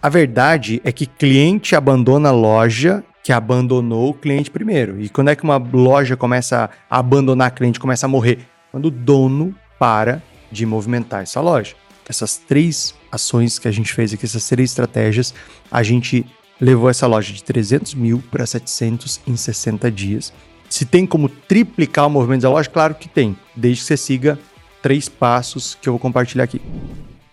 A verdade é que cliente abandona loja que abandonou o cliente primeiro. E quando é que uma loja começa a abandonar cliente, começa a morrer? Quando o dono para de movimentar essa loja. Essas três ações que a gente fez aqui, essas três estratégias, a gente levou essa loja de 300 mil para 700 em 60 dias. Se tem como triplicar o movimento da loja, claro que tem, desde que você siga três passos que eu vou compartilhar aqui.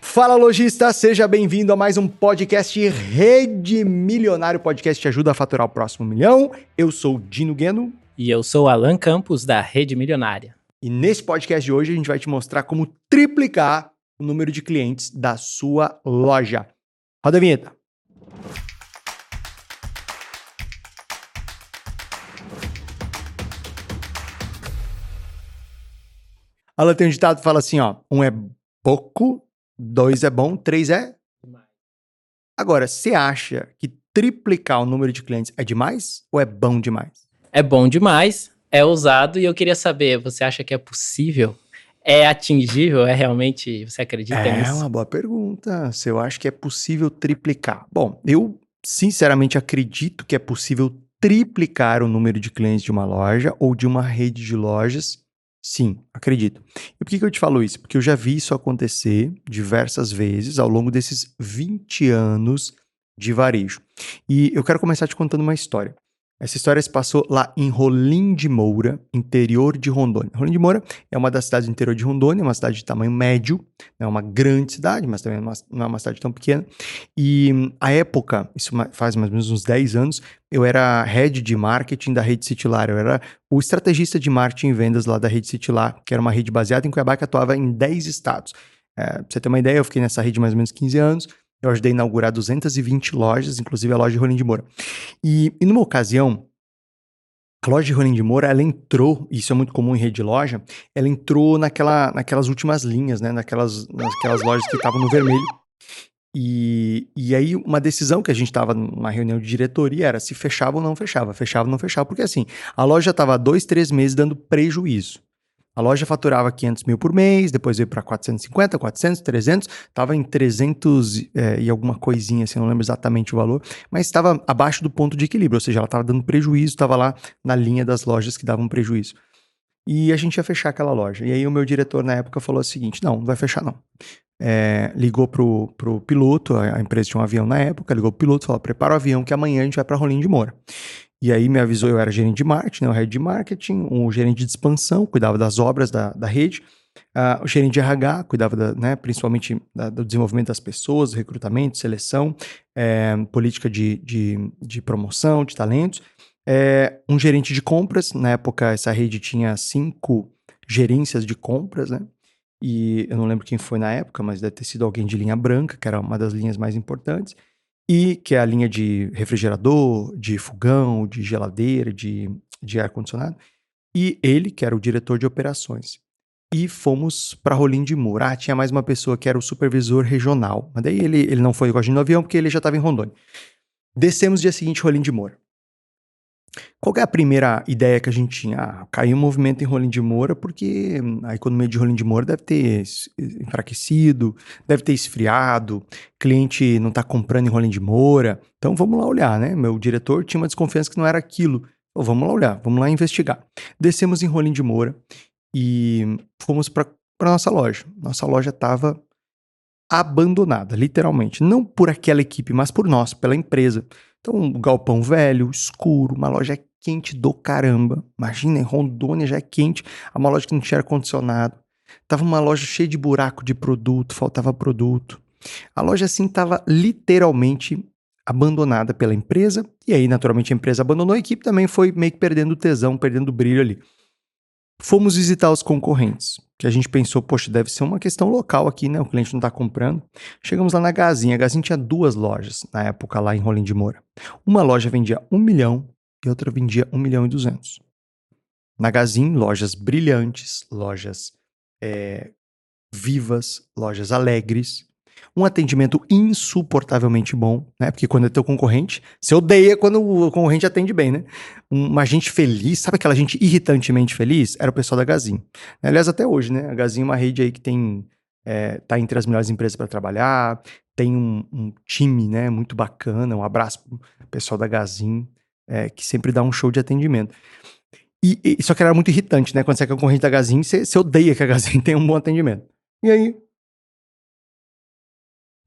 Fala lojista, seja bem-vindo a mais um podcast Rede Milionário. O podcast te ajuda a faturar o próximo milhão. Eu sou Dino Gueno. E eu sou Alan Campos, da Rede Milionária. E nesse podcast de hoje a gente vai te mostrar como triplicar o número de clientes da sua loja. Roda a vinheta. Alan tem um ditado que fala assim, ó, um é pouco, dois é bom, três é Agora, você acha que triplicar o número de clientes é demais ou é bom demais? É bom demais, é ousado e eu queria saber, você acha que é possível? É atingível? É realmente, você acredita é nisso? É uma boa pergunta. Se eu acho que é possível triplicar. Bom, eu sinceramente acredito que é possível triplicar o número de clientes de uma loja ou de uma rede de lojas Sim, acredito. E por que, que eu te falo isso? Porque eu já vi isso acontecer diversas vezes ao longo desses 20 anos de varejo. E eu quero começar te contando uma história. Essa história se passou lá em Rolim de Moura, interior de Rondônia. Rolim de Moura é uma das cidades do interior de Rondônia, uma cidade de tamanho médio, é uma grande cidade, mas também não é uma cidade tão pequena. E a época, isso faz mais ou menos uns 10 anos, eu era head de marketing da rede Citylar, eu era o estrategista de marketing e vendas lá da rede Citylar, que era uma rede baseada em Cuiabá que atuava em 10 estados. É, pra você ter uma ideia, eu fiquei nessa rede mais ou menos 15 anos, eu ajudei a inaugurar 220 lojas, inclusive a loja de Rolim de Moura. E, e numa ocasião, a loja de Rolim de Moura, ela entrou, isso é muito comum em rede de loja, ela entrou naquela, naquelas últimas linhas, né? Naquelas, naquelas lojas que estavam no vermelho. E, e aí, uma decisão que a gente estava numa reunião de diretoria era se fechava ou não fechava. Fechava ou não fechava, porque assim, a loja estava dois, três meses dando prejuízo. A loja faturava 500 mil por mês, depois veio para 450, 400, 300, estava em 300 é, e alguma coisinha, assim, não lembro exatamente o valor, mas estava abaixo do ponto de equilíbrio, ou seja, ela estava dando prejuízo, estava lá na linha das lojas que davam prejuízo. E a gente ia fechar aquela loja. E aí o meu diretor na época falou o seguinte: não, não vai fechar não. É, ligou pro, pro piloto, a, empresa tinha um avião na época, ligou pro piloto, falou: prepara o avião que amanhã a gente vai para Rolim de Moura. E aí me avisou, eu era gerente de marketing, né, o head de marketing, o gerente de expansão, cuidava das obras da, da rede, uh, o gerente de RH, cuidava da, né, principalmente da, do desenvolvimento das pessoas, recrutamento, seleção, é, política de, de, de, promoção, de talentos, é, um gerente de compras, na época essa rede tinha cinco gerências de compras, né? E eu não lembro quem foi na época, mas deve ter sido alguém de linha branca, que era uma das linhas mais importantes e que é a linha de refrigerador, de fogão, de geladeira, de, de ar-condicionado, e ele, que era o diretor de operações. E fomos para Rolim de Moura. Ah, tinha mais uma pessoa que era o supervisor regional, mas daí ele, ele não foi com a gente no avião porque ele já estava em Rondônia. Descemos dia seguinte Rolim de Moura. Qual é a primeira ideia que a gente tinha? Ah, caiu o movimento em Rolim de Moura porque a economia de Rolim de Moura deve ter enfraquecido, deve ter esfriado, cliente não está comprando em Rolim de Moura. Então vamos lá olhar, né? Meu diretor tinha uma desconfiança que não era aquilo. Então, vamos lá olhar, vamos lá investigar. Descemos em Rolim de Moura e fomos para nossa loja. Nossa loja estava abandonada, literalmente. Não por aquela equipe, mas por nós, pela empresa. Então, um galpão velho, escuro, uma loja quente do caramba. Imagina, em Rondônia já é quente, uma loja que não tinha ar-condicionado. Tava uma loja cheia de buraco de produto, faltava produto. A loja assim estava literalmente abandonada pela empresa, e aí naturalmente a empresa abandonou a equipe, também foi meio que perdendo tesão, perdendo brilho ali. Fomos visitar os concorrentes que a gente pensou, poxa, deve ser uma questão local aqui, né? O cliente não está comprando. Chegamos lá na Gazinha. A Gazinha tinha duas lojas na época lá em Rolim de Moura. Uma loja vendia um milhão e outra vendia um milhão e duzentos. Na Gazin, lojas brilhantes, lojas é, vivas, lojas alegres, um atendimento insuportavelmente bom, né? Porque quando é teu concorrente, você odeia quando o concorrente atende bem, né? Uma gente feliz, sabe aquela gente irritantemente feliz? Era o pessoal da Gazin. Aliás, até hoje, né? A Gazin é uma rede aí que tem está entre as melhores empresas para trabalhar, tem um, um, time né, muito bacana. Um abraço pro pessoal da Gazin, é, que sempre dá um show de atendimento. E, e, só que era muito irritante, né? Quando você é concorrente da Gazin, você, você odeia que a Gazin tenha um bom atendimento. E aí,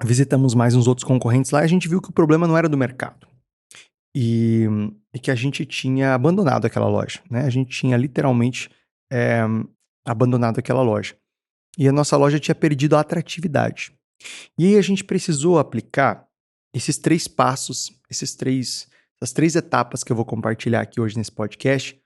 visitamos mais uns outros concorrentes lá e a gente viu que o problema não era do mercado. E, e que a gente tinha abandonado aquela loja, né? A gente tinha literalmente é, abandonado aquela loja. E a nossa loja tinha perdido a atratividade. E aí a gente precisou aplicar esses três passos, esses três, essas três etapas que eu vou compartilhar aqui hoje nesse podcast,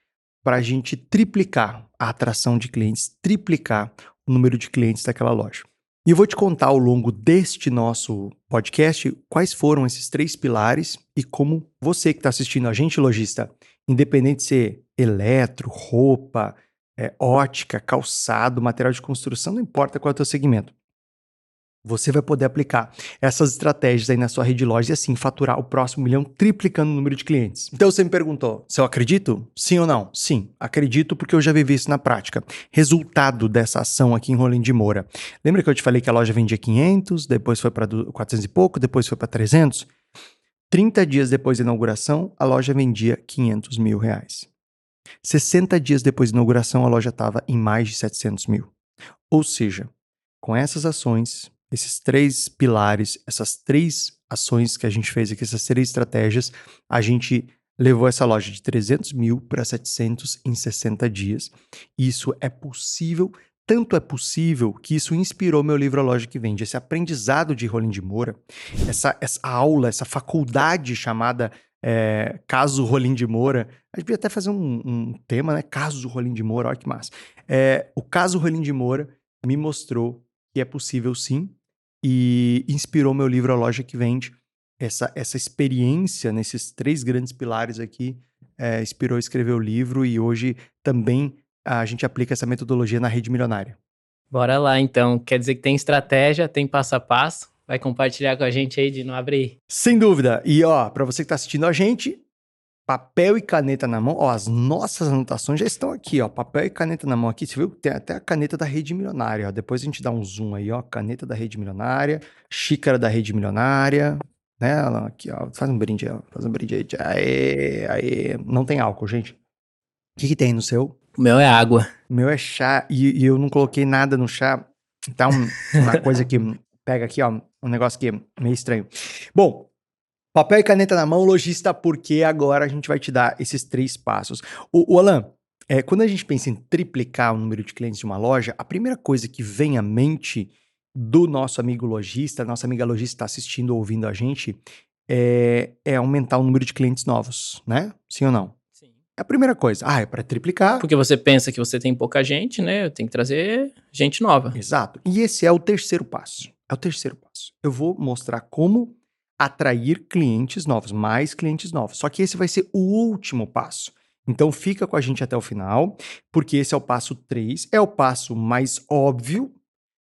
para a gente triplicar a atração de clientes, triplicar o número de clientes daquela loja. E eu vou te contar ao longo deste nosso podcast quais foram esses três pilares e como você que está assistindo a gente, lojista, independente de ser eletro, roupa, é, ótica, calçado, material de construção, não importa qual é o teu segmento você vai poder aplicar essas estratégias aí na sua rede de lojas e assim faturar o próximo milhão triplicando o número de clientes. Então você me perguntou se eu acredito? Sim ou não? Sim, acredito porque eu já vivi isso na prática. Resultado dessa ação aqui em Rolim de Moura. Lembra que eu te falei que a loja vendia 500, depois foi para 400 e pouco, depois foi para 300? 30 dias depois da inauguração, a loja vendia 500 mil reais. 60 dias depois da inauguração, a loja estava em mais de 700 mil. Ou seja, com essas ações, esses três pilares, essas três ações que a gente fez aqui, essas três estratégias, a gente levou essa loja de 300 mil para 700 em 60 dias. Isso é possível, tanto é possível que isso inspirou meu livro A Loja que Vende. Esse aprendizado de Rolim de Moura, essa, essa aula, essa faculdade chamada é, Caso Rolim de Moura. A gente podia até fazer um, um, tema, né? Caso Rolim de Moura, olha que massa. É, o caso Rolim de Moura me mostrou que é possível sim e inspirou meu livro A Loja que Vende. Essa, essa experiência nesses três grandes pilares aqui é, inspirou a escrever o livro e hoje também a gente aplica essa metodologia na rede milionária. Bora lá então. Quer dizer que tem estratégia, tem passo a passo. Vai compartilhar com a gente aí de não abrir? Sem dúvida. E ó, para você que está assistindo a gente, papel e caneta na mão. Ó, as nossas anotações já estão aqui, ó. Papel e caneta na mão aqui. Você viu? Tem até a caneta da Rede Milionária, ó. Depois a gente dá um zoom aí, ó. Caneta da Rede Milionária, xícara da Rede Milionária, né? Aqui, ó. Faz um brinde aí, ó. Faz um brinde aí. Aê, aê. Não tem álcool, gente. O que, que tem no seu? O meu é água. O meu é chá. E, e eu não coloquei nada no chá. Então, uma coisa que pega aqui, ó. Um negócio que é meio estranho. Bom, Papel e caneta na mão, lojista, porque agora a gente vai te dar esses três passos. O, o Alan, é, quando a gente pensa em triplicar o número de clientes de uma loja, a primeira coisa que vem à mente do nosso amigo lojista, nossa amiga lojista está assistindo ou ouvindo a gente, é, é, aumentar o número de clientes novos, né? Sim ou não? Sim. É a primeira coisa. Ah, é para triplicar. Porque você pensa que você tem pouca gente, né? Tem que trazer gente nova. Exato. E esse é o terceiro passo. É o terceiro passo. Eu vou mostrar como atrair clientes novos, mais clientes novos. Só que esse vai ser o último passo. Então fica com a gente até o final, porque esse é o passo 3, é o passo mais óbvio,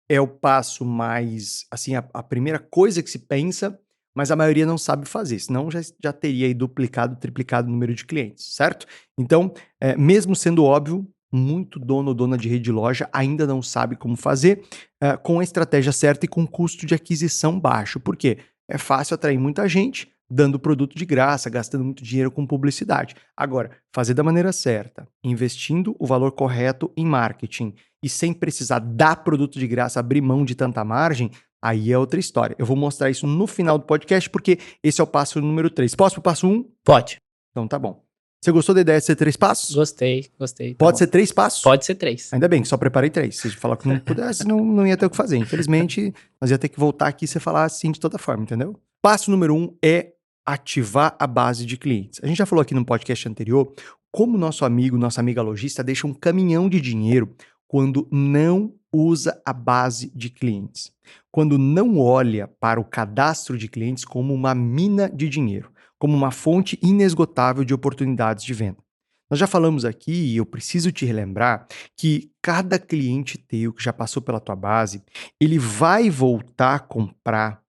é o passo mais, assim, a, a primeira coisa que se pensa, mas a maioria não sabe fazer, senão já, já teria duplicado, triplicado o número de clientes, certo? Então, é, mesmo sendo óbvio, muito dono ou dona de rede de loja ainda não sabe como fazer é, com a estratégia certa e com custo de aquisição baixo. Por quê? É fácil atrair muita gente dando produto de graça, gastando muito dinheiro com publicidade. Agora, fazer da maneira certa, investindo o valor correto em marketing e sem precisar dar produto de graça, abrir mão de tanta margem, aí é outra história. Eu vou mostrar isso no final do podcast, porque esse é o passo número 3. Posso pro passo 1? Um? Pode. Então tá bom. Você gostou da ideia de ser três passos? Gostei, gostei. Tá Pode bom. ser três passos? Pode ser três. Ainda bem, só preparei três. Se falar que não pudesse, não, não ia ter o que fazer. Infelizmente, nós ia ter que voltar aqui e você falar assim de toda forma, entendeu? Passo número um é ativar a base de clientes. A gente já falou aqui no podcast anterior como nosso amigo, nossa amiga lojista deixa um caminhão de dinheiro quando não usa a base de clientes. Quando não olha para o cadastro de clientes como uma mina de dinheiro como uma fonte inesgotável de oportunidades de venda. Nós já falamos aqui, e eu preciso te relembrar, que cada cliente teu que já passou pela tua base, ele vai voltar a comprar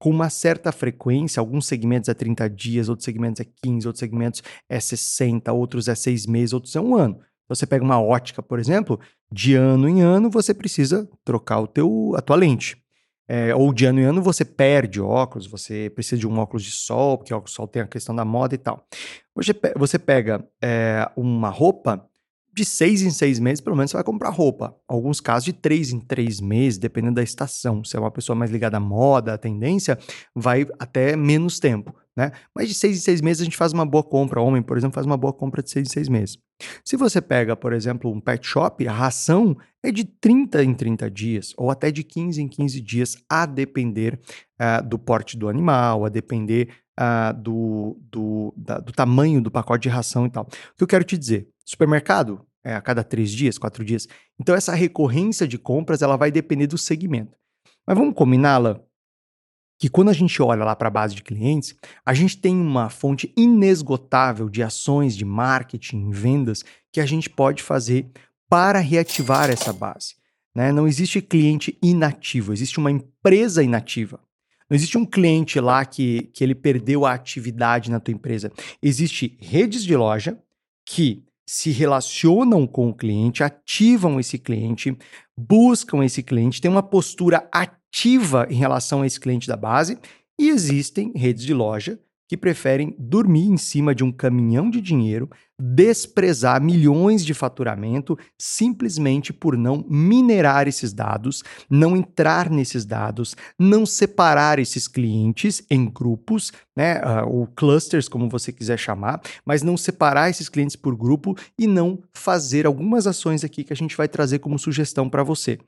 com uma certa frequência, alguns segmentos é 30 dias, outros segmentos é 15, outros segmentos é 60, outros é 6 meses, outros é um ano. Você pega uma ótica, por exemplo, de ano em ano você precisa trocar o teu, a tua lente. É, ou de ano em ano você perde óculos, você precisa de um óculos de sol, porque óculos de sol tem a questão da moda e tal. Você, você pega é, uma roupa, de seis em seis meses, pelo menos você vai comprar roupa. Alguns casos de três em três meses, dependendo da estação. Se é uma pessoa mais ligada à moda, à tendência, vai até menos tempo, né? Mas de seis em seis meses a gente faz uma boa compra. Homem, por exemplo, faz uma boa compra de seis em seis meses. Se você pega, por exemplo, um pet shop, a ração é de 30 em 30 dias, ou até de 15 em 15 dias, a depender uh, do porte do animal, a depender uh, do, do, da, do tamanho do pacote de ração e tal. O que eu quero te dizer? Supermercado, é a cada três dias, quatro dias. Então, essa recorrência de compras ela vai depender do segmento. Mas vamos combiná-la que quando a gente olha lá para a base de clientes, a gente tem uma fonte inesgotável de ações de marketing, vendas que a gente pode fazer para reativar essa base. Né? Não existe cliente inativo, existe uma empresa inativa. Não existe um cliente lá que, que ele perdeu a atividade na tua empresa. Existe redes de loja que se relacionam com o cliente, ativam esse cliente, buscam esse cliente, têm uma postura ativa em relação a esse cliente da base, e existem redes de loja que preferem dormir em cima de um caminhão de dinheiro, desprezar milhões de faturamento simplesmente por não minerar esses dados, não entrar nesses dados, não separar esses clientes em grupos, né, uh, ou clusters, como você quiser chamar, mas não separar esses clientes por grupo e não fazer algumas ações aqui que a gente vai trazer como sugestão para você.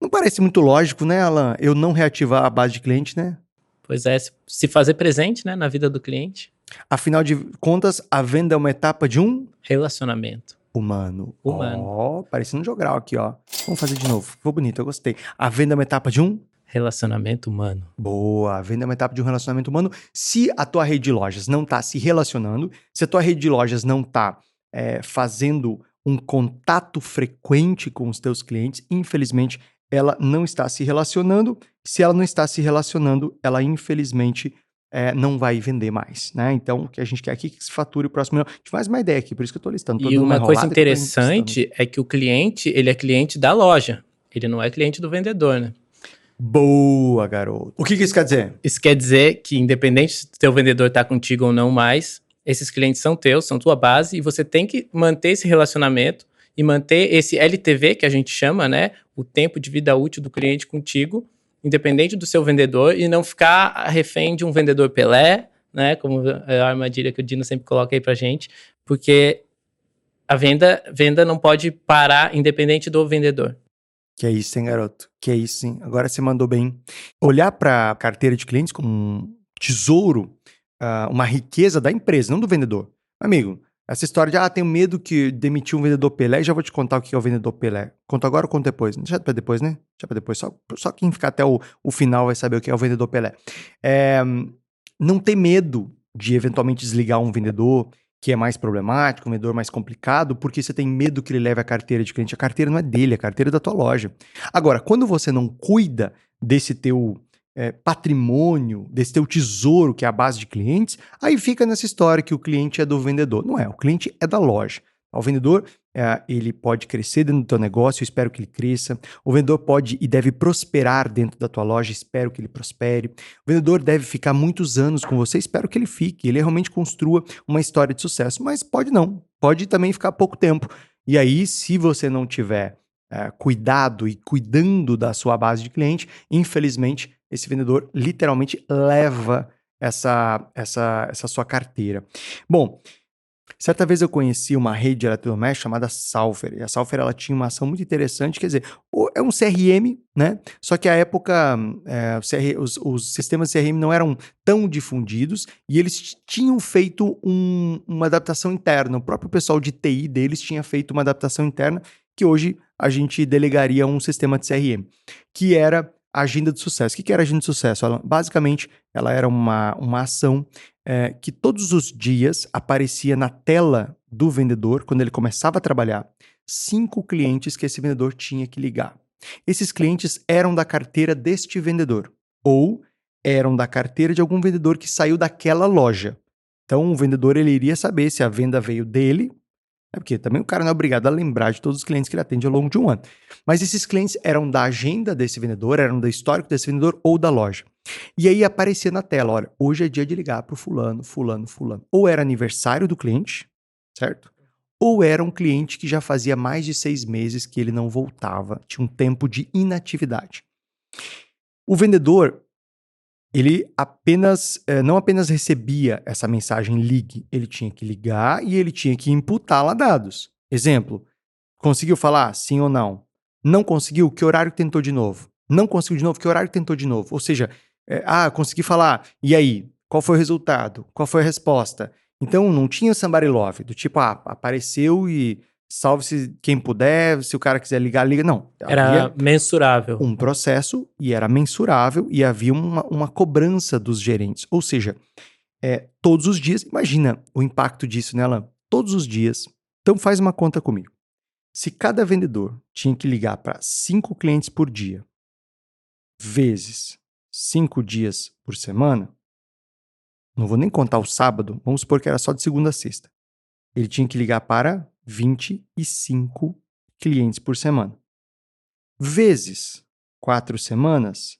Não parece muito lógico, né, Alan? Eu não reativar a base de cliente, né? Pois é, se fazer presente né, na vida do cliente. Afinal de contas, a venda é uma etapa de um relacionamento humano. Humano. Ó, oh, parecendo um jogral aqui, ó. Vamos fazer de novo. Ficou bonito, eu gostei. A venda é uma etapa de um relacionamento humano. Boa, a venda é uma etapa de um relacionamento humano. Se a tua rede de lojas não está se relacionando, se a tua rede de lojas não está é, fazendo um contato frequente com os teus clientes, infelizmente ela não está se relacionando. Se ela não está se relacionando, ela infelizmente é, não vai vender mais, né? Então, o que a gente quer aqui é que se fature o próximo ano. A gente faz uma ideia aqui, por isso que eu estou listando. e uma, uma coisa interessante é que o cliente, ele é cliente da loja. Ele não é cliente do vendedor, né? Boa, garoto. O que, que isso quer dizer? Isso quer dizer que, independente se o teu vendedor está contigo ou não mais, esses clientes são teus, são tua base, e você tem que manter esse relacionamento e manter esse LTV, que a gente chama, né? O tempo de vida útil do cliente contigo, independente do seu vendedor, e não ficar refém de um vendedor Pelé, né? Como é a armadilha que o Dino sempre coloca aí pra gente, porque a venda, venda não pode parar independente do vendedor. Que é isso, hein, garoto? Que é isso, hein? Agora você mandou bem. Olhar para a carteira de clientes como um tesouro, uh, uma riqueza da empresa, não do vendedor. Amigo, essa história de, ah, tenho medo que demitiu um vendedor Pelé, já vou te contar o que é o vendedor Pelé. Conto agora ou conto depois? Deixa pra depois, né? Deixa pra depois. Só, só quem ficar até o, o final vai saber o que é o vendedor Pelé. É, não ter medo de eventualmente desligar um vendedor que é mais problemático, um vendedor mais complicado, porque você tem medo que ele leve a carteira de cliente. A carteira não é dele, a carteira é da tua loja. Agora, quando você não cuida desse teu é, patrimônio, desse teu tesouro, que é a base de clientes, aí fica nessa história que o cliente é do vendedor. Não é, o cliente é da loja. O vendedor, é, ele pode crescer dentro do teu negócio, eu espero que ele cresça. O vendedor pode e deve prosperar dentro da tua loja, espero que ele prospere. O vendedor deve ficar muitos anos com você, espero que ele fique, ele realmente construa uma história de sucesso. Mas pode não, pode também ficar pouco tempo. E aí, se você não tiver é, cuidado e cuidando da sua base de cliente, infelizmente esse vendedor literalmente leva essa, essa, essa sua carteira. Bom, certa vez eu conheci uma rede de eletrodomésticos chamada Salfer, e a Salfer ela tinha uma ação muito interessante, quer dizer, é um CRM, né? Só que à época é, os, os, sistemas CRM não eram tão difundidos e eles tinham feito um, uma adaptação interna. O próprio pessoal de TI deles tinha feito uma adaptação interna que hoje a gente delegaria a um sistema de CRM, que era agenda de sucesso. O que era agenda de sucesso? Ela, basicamente, ela era uma, uma ação é, que todos os dias aparecia na tela do vendedor, quando ele começava a trabalhar, cinco clientes que esse vendedor tinha que ligar. Esses clientes eram da carteira deste vendedor, ou eram da carteira de algum vendedor que saiu daquela loja. Então, o vendedor ele iria saber se a venda veio dele É porque também o cara não é obrigado a lembrar de todos os clientes que ele atende ao longo de um ano. Mas esses clientes eram da agenda desse vendedor, eram do histórico desse vendedor ou da loja. E aí aparecia na tela, olha, hoje é dia de ligar para o fulano, fulano, fulano. Ou era aniversário do cliente, certo? Ou era um cliente que já fazia mais de seis meses que ele não voltava, tinha um tempo de inatividade. O vendedor, ele apenas, eh, não apenas recebia essa mensagem ligue, ele tinha que ligar e ele tinha que imputar lá dados. Exemplo, conseguiu falar sim ou não? Não conseguiu, que horário tentou de novo? Não conseguiu de novo, que horário tentou de novo? Ou seja, é, ah, consegui falar, e aí? Qual foi o resultado? Qual foi a resposta? Então não tinha somebody love, do tipo, ah, apareceu e salve-se quem puder, se o cara quiser ligar, liga. Não. Era mensurável. Um processo e era mensurável e havia uma, uma cobrança dos gerentes. Ou seja, é, todos os dias, imagina o impacto disso nela, todos os dias. Então faz uma conta comigo. Se cada vendedor tinha que ligar para cinco clientes por dia, vezes cinco dias por semana, não vou nem contar o sábado, vamos supor que era só de segunda a sexta. Ele tinha que ligar para 25 clientes por semana. Vezes quatro semanas,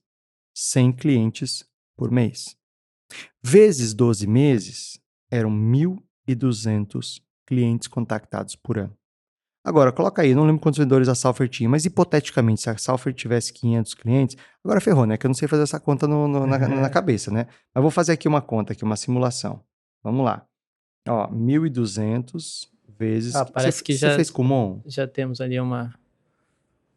100 clientes por mês. Vezes 12 meses, eram 1.200 clientes contactados por ano. Agora, coloca aí, não lembro quantos vendedores a Salfer tinha, mas hipoteticamente, se a Salfer tivesse 500 clientes, agora ferrou, né? Que eu não sei fazer essa conta no, no, na, na, cabeça, né? Mas vou fazer aqui uma conta, aqui, uma simulação. Vamos lá. Ó, 1.200 vezes. Ah, parece você, que já. Você fez Kumon? Já temos ali uma.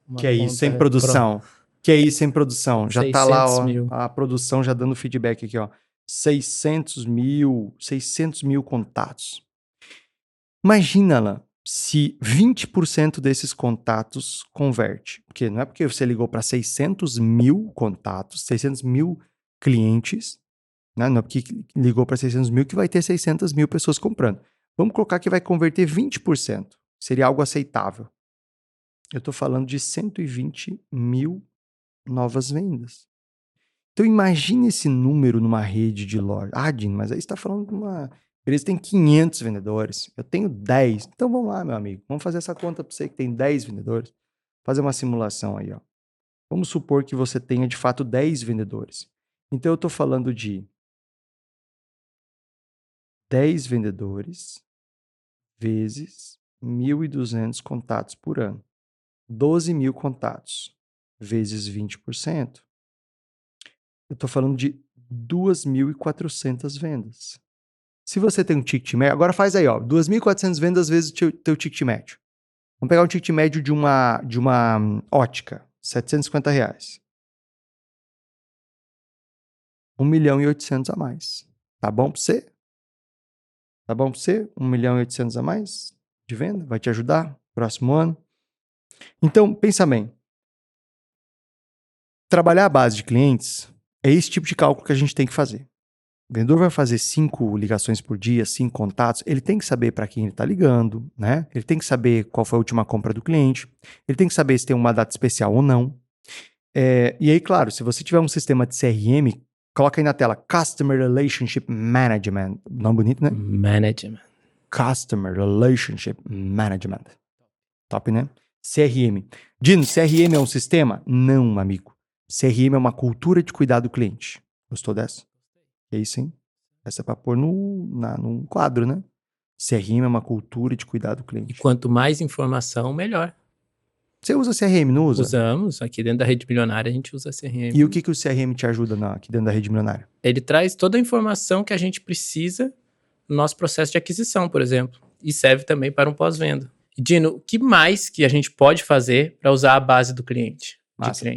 uma que é isso, sem produção. Pronto. Que é isso, sem produção. Já tá lá, ó. Mil. A produção já dando feedback aqui, ó. 600 mil, 600 mil contatos. Imagina lá, se 20% desses contatos converte. Porque não é porque você ligou para 600 mil contatos, 600 mil clientes, né? não é porque ligou para 600 mil que vai ter 600 mil pessoas comprando. Vamos colocar que vai converter 20%. Seria algo aceitável. Eu estou falando de 120 mil novas vendas. Então imagine esse número numa rede de loja. Ah, Dino, mas aí está falando de uma empresa que tem 500 vendedores. Eu tenho 10. Então vamos lá, meu amigo. Vamos fazer essa conta para você que tem 10 vendedores. Fazer uma simulação aí. Ó. Vamos supor que você tenha de fato 10 vendedores. Então eu estou falando de 10 vendedores vezes 1.200 contatos por ano. 12 mil contatos vezes 20%. Eu estou falando de 2.400 vendas. Se você tem um ticket médio, agora faz aí, ó, 2.400 vendas vezes o teu, teu ticket médio. Vamos pegar um ticket médio de uma, de uma um, ótica, 750 reais. 1 milhão e 800 a mais. Tá bom para você? Tá bom para você? 1 milhão e 800 a mais de venda? Vai te ajudar próximo ano? Então, pensa bem. Trabalhar a base de clientes é esse tipo de cálculo que a gente tem que fazer. O vendedor vai fazer cinco ligações por dia, cinco contatos. Ele tem que saber para quem ele está ligando, né? Ele tem que saber qual foi a última compra do cliente. Ele tem que saber se tem uma data especial ou não. É, e aí, claro, se você tiver um sistema de CRM, Coloca aí na tela Customer Relationship Management. Nome bonito, né? Management. Customer Relationship Management. Top, né? CRM. Dino, CRM é um sistema? Não, amigo. CRM é uma cultura de cuidar do cliente. Gostou dessa? É isso, hein? Essa é para pôr no, na, num quadro, né? CRM é uma cultura de cuidar do cliente. E quanto mais informação, melhor. Você usa CRM, não usa? Usamos. Aqui dentro da rede milionária a gente usa CRM. E o que, que o CRM te ajuda na, aqui dentro da rede milionária? Ele traz toda a informação que a gente precisa no nosso processo de aquisição, por exemplo. E serve também para um pós-venda. Dino, o que mais que a gente pode fazer para usar a base do cliente?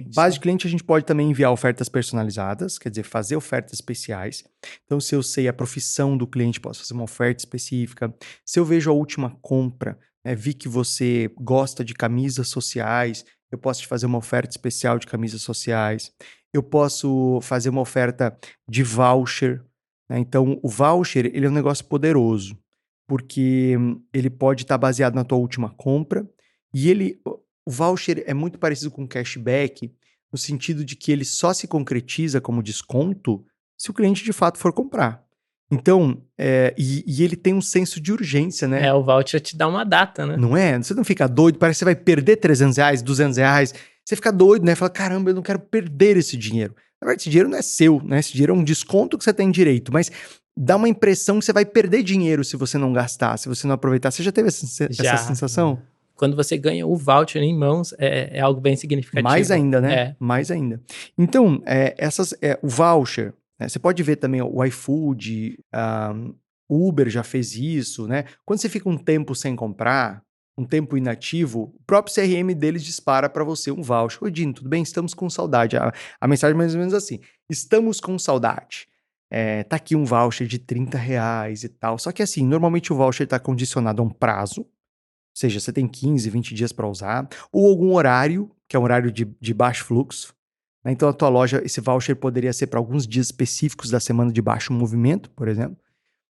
De base de cliente, a gente pode também enviar ofertas personalizadas, quer dizer, fazer ofertas especiais. Então, se eu sei a profissão do cliente, posso fazer uma oferta específica. Se eu vejo a última compra, é, vi que você gosta de camisas sociais, eu posso te fazer uma oferta especial de camisas sociais. Eu posso fazer uma oferta de voucher. Né? Então, o voucher ele é um negócio poderoso, porque ele pode estar tá baseado na tua última compra e ele, o voucher é muito parecido com cashback, no sentido de que ele só se concretiza como desconto se o cliente de fato for comprar. Então, é, e, e, ele tem um senso de urgência, né? É, o voucher te dá uma data, né? Não é? Você não fica doido, parece que você vai perder 300 reais, 200 reais. Você fica doido, né? Fala, caramba, eu não quero perder esse dinheiro. Na verdade, esse dinheiro não é seu, né? Esse dinheiro é um desconto que você tem direito, mas dá uma impressão que você vai perder dinheiro se você não gastar, se você não aproveitar. Você já teve essa, já. essa sensação? Quando você ganha o voucher em mãos, é, é algo bem significativo. Mais ainda, né? É. Mais ainda. Então, é, essas, é, o voucher, né? você pode ver também o iFood, um, Uber já fez isso, né? Quando você fica um tempo sem comprar, um tempo inativo, o próprio CRM deles dispara para você um voucher. Oi, Dino, tudo bem? Estamos com saudade. A, a mensagem é mais ou menos assim: estamos com saudade. É, tá aqui um voucher de 30 reais e tal. Só que assim, normalmente o voucher está condicionado a um prazo, ou seja, você tem 15, 20 dias para usar, ou algum horário, que é um horário de, de baixo fluxo. Né? Então a tua loja, esse voucher poderia ser para alguns dias específicos da semana de baixo movimento, por exemplo,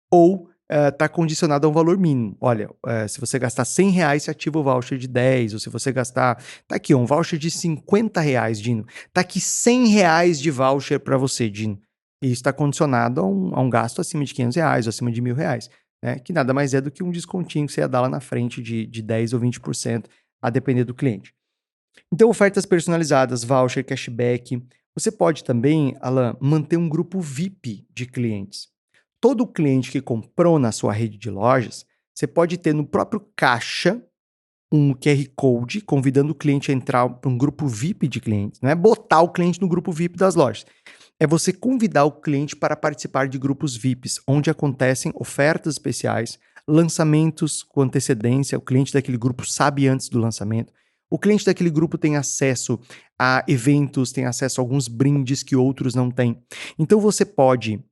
ou está uh, condicionado a um valor mínimo. Olha, uh, se você gastar 100 reais, você ativa o voucher de 10, ou se você gastar... Tá aqui, um voucher de 50 reais, Dino. Tá aqui 100 reais de voucher para você, Dino. E isso está condicionado a um, a um, gasto acima de 500 reais, ou acima de mil reais, né? que nada mais é do que um descontinho que você ia dar lá na frente de, de 10 ou 20%, a depender do cliente. Então, ofertas personalizadas, voucher, cashback. Você pode também, Alan, manter um grupo VIP de clientes. Todo cliente que comprou na sua rede de lojas, você pode ter no próprio caixa um QR Code convidando o cliente a entrar para um grupo VIP de clientes. Não é botar o cliente no grupo VIP das lojas. É você convidar o cliente para participar de grupos VIPs, onde acontecem ofertas especiais, lançamentos com antecedência. O cliente daquele grupo sabe antes do lançamento. O cliente daquele grupo tem acesso a eventos, tem acesso a alguns brindes que outros não têm. Então você pode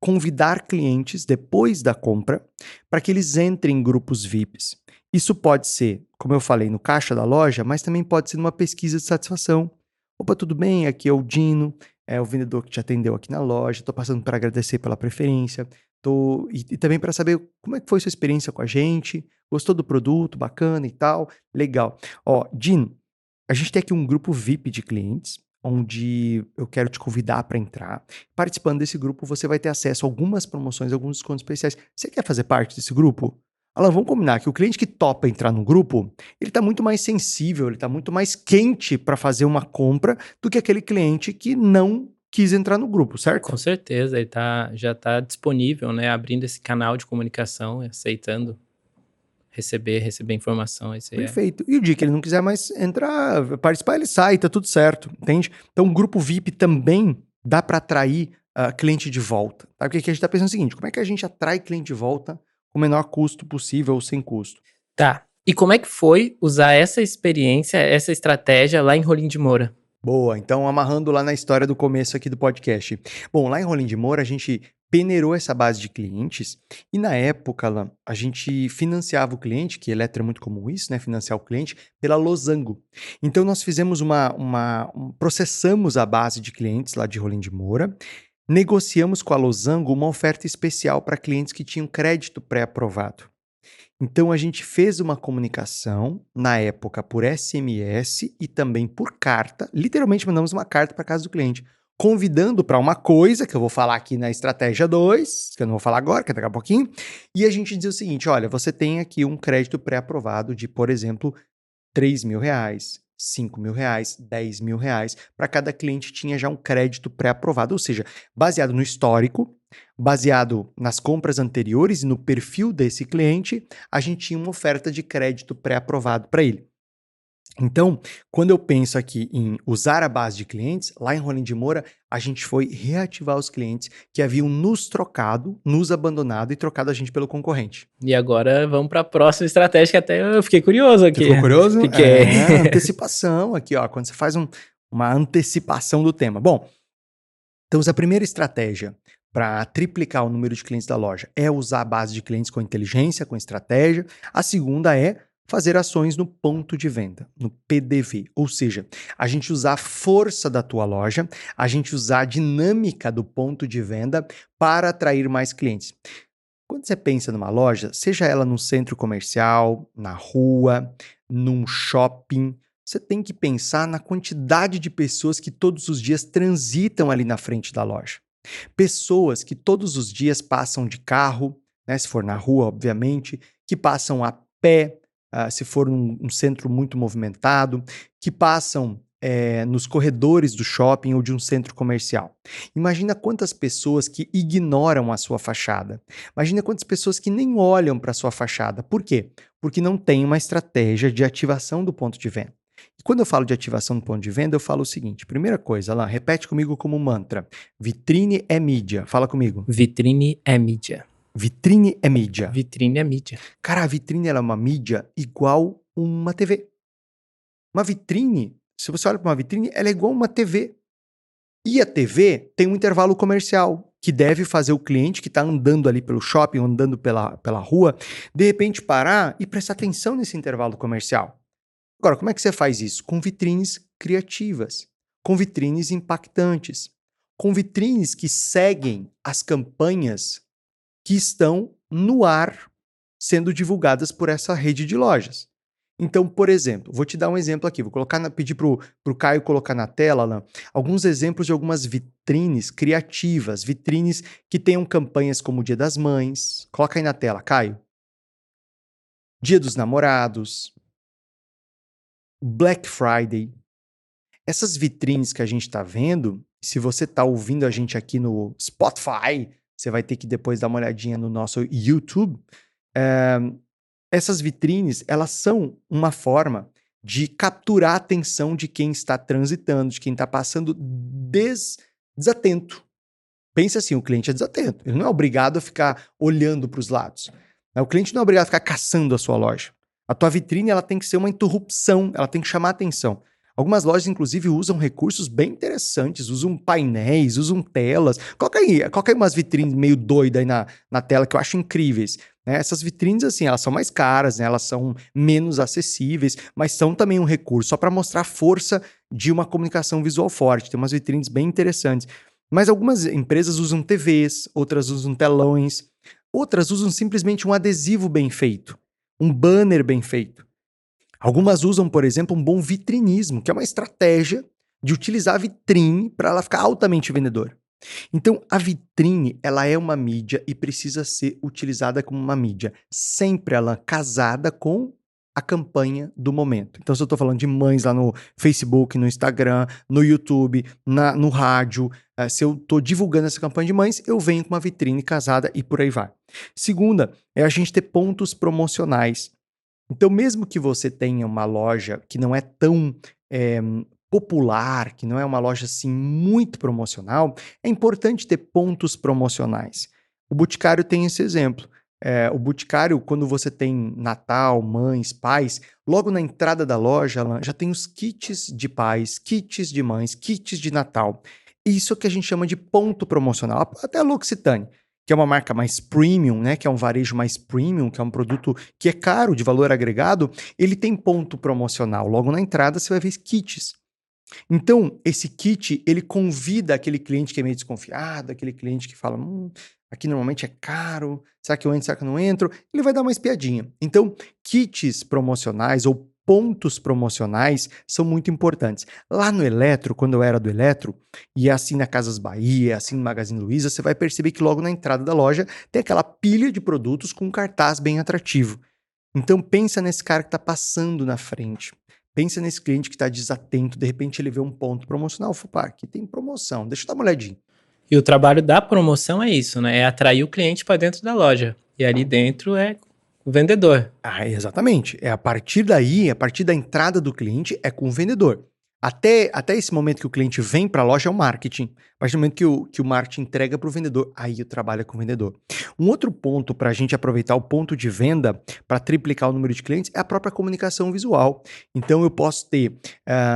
convidar clientes depois da compra para que eles entrem em grupos VIPs. Isso pode ser, como eu falei, no caixa da loja, mas também pode ser numa pesquisa de satisfação. Opa, tudo bem? Aqui é o Dino, é o vendedor que te atendeu aqui na loja. Estou passando para agradecer pela preferência. Tô, e, e também para saber como é que foi sua experiência com a gente. Gostou do produto? Bacana e tal? Legal. Ó, Dino, a gente tem aqui um grupo VIP de clientes onde eu quero te convidar para entrar. Participando desse grupo, você vai ter acesso a algumas promoções, alguns descontos especiais. Você quer fazer parte desse grupo? Alan, vamos combinar que o cliente que topa entrar no grupo, ele está muito mais sensível, ele está muito mais quente para fazer uma compra do que aquele cliente que não quis entrar no grupo, certo? Com certeza, ele tá, já está disponível, né? Abrindo esse canal de comunicação, aceitando receber, receber informação. Esse é Perfeito. É. E o dia que ele não quiser mais entrar, participar, ele sai, tá tudo certo, entende? Então, o grupo VIP também dá para atrair uh, cliente de volta. Tá? Porque aqui a gente está pensando o seguinte: como é que a gente atrai cliente de volta com o menor custo possível ou sem custo? Tá. E como é que foi usar essa experiência, essa estratégia lá em Rolim de Moura? Boa, então amarrando lá na história do começo aqui do podcast. Bom, lá em Rolim de Moura a gente peneirou essa base de clientes e na época lá, a gente financiava o cliente, que Eletro é muito comum isso, né? Financiar o cliente pela Losango. Então nós fizemos uma, uma um, processamos a base de clientes lá de Rolim de Moura, negociamos com a Losango uma oferta especial para clientes que tinham crédito pré-aprovado. Então a gente fez uma comunicação na época por SMS e também por carta. Literalmente mandamos uma carta para casa do cliente, convidando para uma coisa que eu vou falar aqui na estratégia 2, que eu não vou falar agora, que é daqui a pouquinho. E a gente diz o seguinte: olha, você tem aqui um crédito pré-aprovado de, por exemplo, 3 mil reais, 5 mil reais, 10 mil reais. Para cada cliente tinha já um crédito pré-aprovado, ou seja, baseado no histórico Baseado nas compras anteriores e no perfil desse cliente, a gente tinha uma oferta de crédito pré-aprovado para ele. Então, quando eu penso aqui em usar a base de clientes, lá em Rolim de Moura, a gente foi reativar os clientes que haviam nos trocado, nos abandonado e trocado a gente pelo concorrente. E agora vamos para a próxima estratégia, que até eu fiquei curioso aqui. Ficou curioso? Fiquei. É, antecipação aqui, ó, quando você faz um, uma antecipação do tema. Bom, então a primeira estratégia para triplicar o número de clientes da loja é usar a base de clientes com inteligência, com estratégia. A segunda é fazer ações no ponto de venda, no PDV, ou seja, a gente usar a força da tua loja, a gente usar a dinâmica do ponto de venda para atrair mais clientes. Quando você pensa numa loja, seja ela no centro comercial, na rua, num shopping, você tem que pensar na quantidade de pessoas que todos os dias transitam ali na frente da loja. Pessoas que todos os dias passam de carro, né, se for na rua, obviamente, que passam a pé, uh, se for um, um, centro muito movimentado, que passam é, nos corredores do shopping ou de um centro comercial. Imagina quantas pessoas que ignoram a sua fachada. Imagina quantas pessoas que nem olham para a sua fachada. Por quê? Porque não tem uma estratégia de ativação do ponto de venda. E quando eu falo de ativação do ponto de venda, eu falo o seguinte: primeira coisa, lá, repete comigo como mantra: vitrine é mídia. Fala comigo. Vitrine é mídia. Vitrine é mídia. Vitrine é mídia. Cara, a vitrine é uma mídia igual uma TV. Uma vitrine se você olha para uma vitrine, ela é igual uma TV. E a TV tem um intervalo comercial que deve fazer o cliente que está andando ali pelo shopping, andando pela, pela rua, de repente parar e prestar atenção nesse intervalo comercial. Agora, como é que você faz isso? Com vitrines criativas, com vitrines impactantes, com vitrines que seguem as campanhas que estão no ar sendo divulgadas por essa rede de lojas. Então, por exemplo, vou te dar um exemplo aqui, vou colocar na, pedir para o Caio colocar na tela Alan, alguns exemplos de algumas vitrines criativas, vitrines que tenham campanhas como o Dia das Mães. Coloca aí na tela, Caio. Dia dos Namorados, Black Friday. Essas vitrines que a gente está vendo, se você está ouvindo a gente aqui no Spotify, você vai ter que depois dar uma olhadinha no nosso YouTube. É, essas vitrines, elas são uma forma de capturar a atenção de quem está transitando, de quem está passando des desatento. Pense assim, o cliente é desatento. Ele não é obrigado a ficar olhando para os lados. Né? O cliente não é obrigado a ficar caçando a sua loja. A tua vitrine ela tem que ser uma interrupção, ela tem que chamar atenção. Algumas lojas, inclusive, usam recursos bem interessantes, usam painéis, usam telas. Coloca aí, coloca aí umas vitrines meio doidas aí na, na tela que eu acho incríveis. Né? Essas vitrines, assim, elas são mais caras, né? elas são menos acessíveis, mas são também um recurso só para mostrar a força de uma comunicação visual forte. Tem umas vitrines bem interessantes. Mas algumas empresas usam TVs, outras usam telões, outras usam simplesmente um adesivo bem feito, um banner bem feito. Algumas usam, por exemplo, um bom vitrinismo, que é uma estratégia de utilizar a vitrine para ela ficar altamente vendedora. Então, a vitrine, ela é uma mídia e precisa ser utilizada como uma mídia, sempre ela casada com a campanha do momento. Então, se eu estou falando de mães lá no Facebook, no Instagram, no YouTube, na, no rádio, uh, se eu estou divulgando essa campanha de mães, eu venho com uma vitrine casada e por aí vai. Segunda, é a gente ter pontos promocionais então, mesmo que você tenha uma loja que não é tão é, popular, que não é uma loja assim muito promocional, é importante ter pontos promocionais. O Boticário tem esse exemplo. É, o Boticário, quando você tem Natal, mães, pais, logo na entrada da loja já tem os kits de pais, kits de mães, kits de Natal. Isso que a gente chama de ponto promocional. Até a L'Occitane que é uma marca mais premium, né, que é um varejo mais premium, que é um produto que é caro, de valor agregado, ele tem ponto promocional. Logo na entrada você vai ver kits. Então, esse kit, ele convida aquele cliente que é meio desconfiado, aquele cliente que fala, hum, aqui normalmente é caro, será que eu entro, será que eu não entro? Ele vai dar uma espiadinha. Então, kits promocionais ou pontos promocionais são muito importantes. Lá no Eletro, quando eu era do Eletro, e é assim na Casas Bahia, assim no Magazine Luiza, você vai perceber que logo na entrada da loja tem aquela pilha de produtos com um cartaz bem atrativo. Então pensa nesse cara que está passando na frente. Pensa nesse cliente que está desatento, de repente ele vê um ponto promocional, Fupá, aqui tem promoção, deixa eu dar uma olhadinha. E o trabalho da promoção é isso, né? É atrair o cliente para dentro da loja. E ali dentro é o vendedor. Ah, exatamente. É a partir daí, a partir da entrada do cliente, é com o vendedor. Até, até esse momento que o cliente vem para a loja é o marketing. A partir do momento que o, que o marketing entrega para o vendedor, aí eu trabalho com o vendedor. Um outro ponto para a gente aproveitar o ponto de venda para triplicar o número de clientes é a própria comunicação visual. Então eu posso ter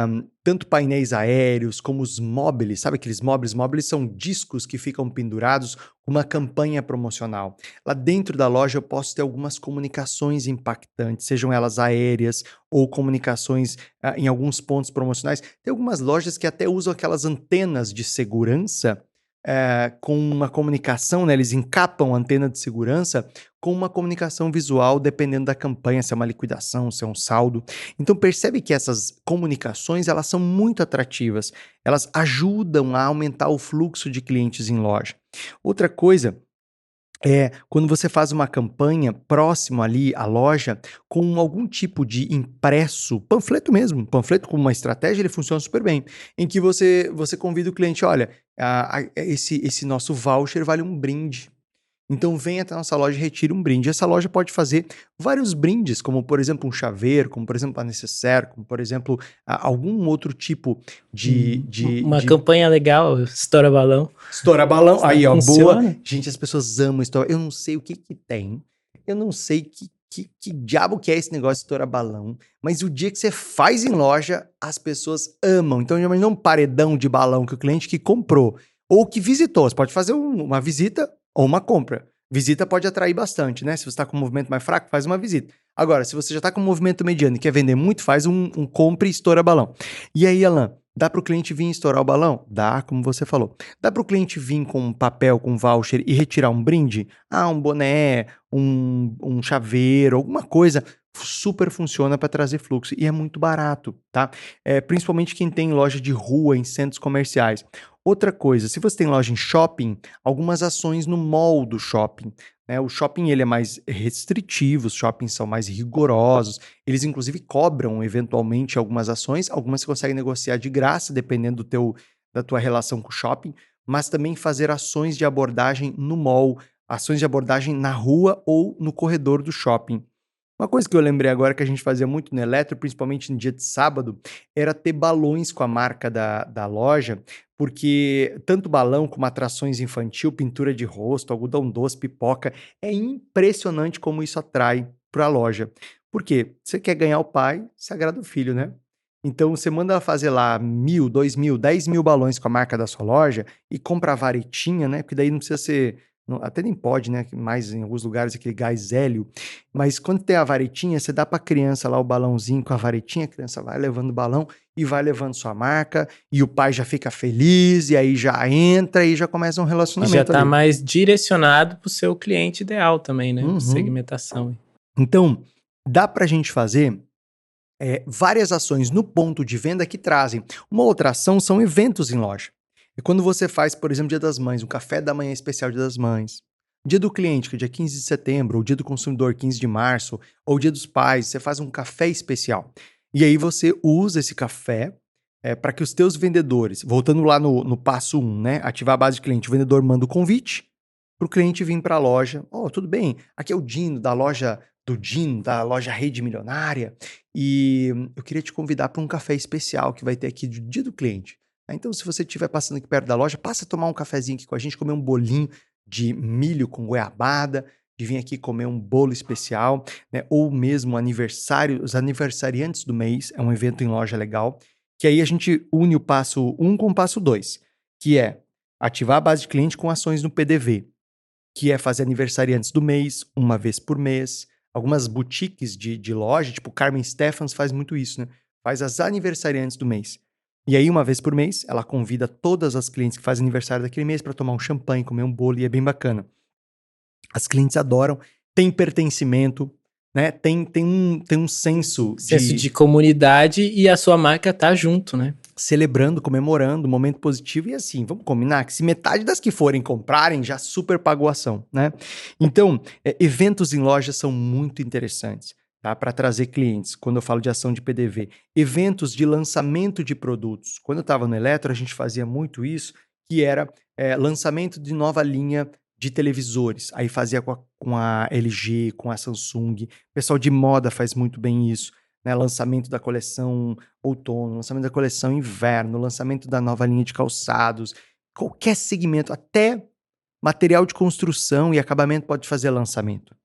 um, tanto painéis aéreos como os móveis, sabe aqueles móveis? Móveis são discos que ficam pendurados com uma campanha promocional. Lá dentro da loja eu posso ter algumas comunicações impactantes, sejam elas aéreas ou comunicações uh, em alguns pontos promocionais. Tem algumas lojas que até usam aquelas antenas de segurança é, com uma comunicação, né? Eles encapam a antena de segurança com uma comunicação visual, dependendo da campanha, se é uma liquidação, se é um saldo. Então percebe que essas comunicações elas são muito atrativas. Elas ajudam a aumentar o fluxo de clientes em loja. Outra coisa é quando você faz uma campanha próximo ali à loja com algum tipo de impresso, panfleto mesmo, panfleto com uma estratégia, ele funciona super bem, em que você você convida o cliente, olha, a, a, esse esse nosso voucher vale um brinde. Então vem até a nossa loja e retire um brinde. Essa loja pode fazer vários brindes, como por exemplo um chaveiro, como por exemplo a necessaire, como por exemplo algum outro tipo de. Hum, de uma de... campanha legal, estoura balão. Estoura balão, aí ó, Funciona. boa. Gente, as pessoas amam estoura. Eu não sei o que que tem, eu não sei que, que, que diabo que é esse negócio de estoura balão, mas o dia que você faz em loja, as pessoas amam. Então, não um paredão de balão que o cliente que comprou ou que visitou, você pode fazer um, uma visita ou uma compra. Visita pode atrair bastante, né? Se você está com um movimento mais fraco, faz uma visita. Agora, se você já está com um movimento mediano e quer vender muito, faz um, um compra e estoura balão. E aí, Alan, dá para o cliente vir estourar o balão? Dá, como você falou. Dá para o cliente vir com um papel, com um voucher e retirar um brinde? Ah, um boné, um, um chaveiro, alguma coisa super funciona para trazer fluxo e é muito barato, tá? É, principalmente quem tem loja de rua em centros comerciais. Outra coisa, se você tem loja em shopping, algumas ações no mall do shopping. Né? O shopping ele é mais restritivo, os shoppings são mais rigorosos. Eles inclusive cobram eventualmente algumas ações, algumas você consegue negociar de graça, dependendo do teu, da tua relação com o shopping, mas também fazer ações de abordagem no mall, ações de abordagem na rua ou no corredor do shopping. Uma coisa que eu lembrei agora que a gente fazia muito no Eletro, principalmente no dia de sábado, era ter balões com a marca da, da loja, porque tanto balão como atrações infantil, pintura de rosto, algodão doce, pipoca, é impressionante como isso atrai para a loja. Por quê? Você quer ganhar o pai, se agrada o filho, né? Então você manda fazer lá mil, dois mil, dez mil balões com a marca da sua loja e compra a varetinha, né? Porque daí não precisa ser até nem pode, né? Mais em alguns lugares aquele gás hélio. Mas quando tem a varetinha, você dá para a criança lá o balãozinho com a varetinha, a criança vai levando o balão e vai levando sua marca, e o pai já fica feliz, e aí já entra e já começa um relacionamento. Já está mais direcionado para o seu cliente ideal também, né? Uhum. Segmentação. Então, dá para a gente fazer é, várias ações no ponto de venda que trazem. Uma outra ação são eventos em loja. E quando você faz, por exemplo, Dia das Mães, um café da manhã especial Dia das Mães, Dia do cliente, que é dia 15 de setembro, ou dia do consumidor, 15 de março, ou dia dos pais, você faz um café especial. E aí você usa esse café é, para que os teus vendedores, voltando lá no, no passo 1, um, né? Ativar a base de cliente, o vendedor manda o convite para o cliente vir para a loja. Oh, tudo bem, aqui é o Dino, da loja do Dino, da loja Rede Milionária, e eu queria te convidar para um café especial que vai ter aqui do dia do cliente. Então, se você estiver passando aqui perto da loja, passa a tomar um cafezinho aqui com a gente, comer um bolinho de milho com goiabada, de vir aqui comer um bolo especial, né? ou mesmo aniversário, os aniversariantes do mês, é um evento em loja legal, que aí a gente une o passo 1 um com o passo 2, que é ativar a base de cliente com ações no PDV, que é fazer aniversariantes do mês, uma vez por mês. Algumas boutiques de, de loja, tipo Carmen Stephens faz muito isso, né? Faz as aniversariantes do mês. E aí, uma vez por mês, ela convida todas as clientes que fazem aniversário daquele mês para tomar um champanhe, comer um bolo, e é bem bacana. As clientes adoram, tem pertencimento, né? Tem, tem, um, tem um senso, senso de... de comunidade e a sua marca tá junto, né? Celebrando, comemorando, momento positivo. E assim, vamos combinar que se metade das que forem comprarem, já super pagou ação, né? Então, é, eventos em lojas são muito interessantes tá? para trazer clientes, quando eu falo de ação de PDV. Eventos de lançamento de produtos. Quando eu estava no Eletro, a gente fazia muito isso, que era é, lançamento de nova linha de televisores. Aí fazia com a, com a, LG, com a Samsung. O pessoal de moda faz muito bem isso. Né? Lançamento da coleção outono, lançamento da coleção inverno, lançamento da nova linha de calçados. Qualquer segmento, até material de construção e acabamento pode fazer lançamento.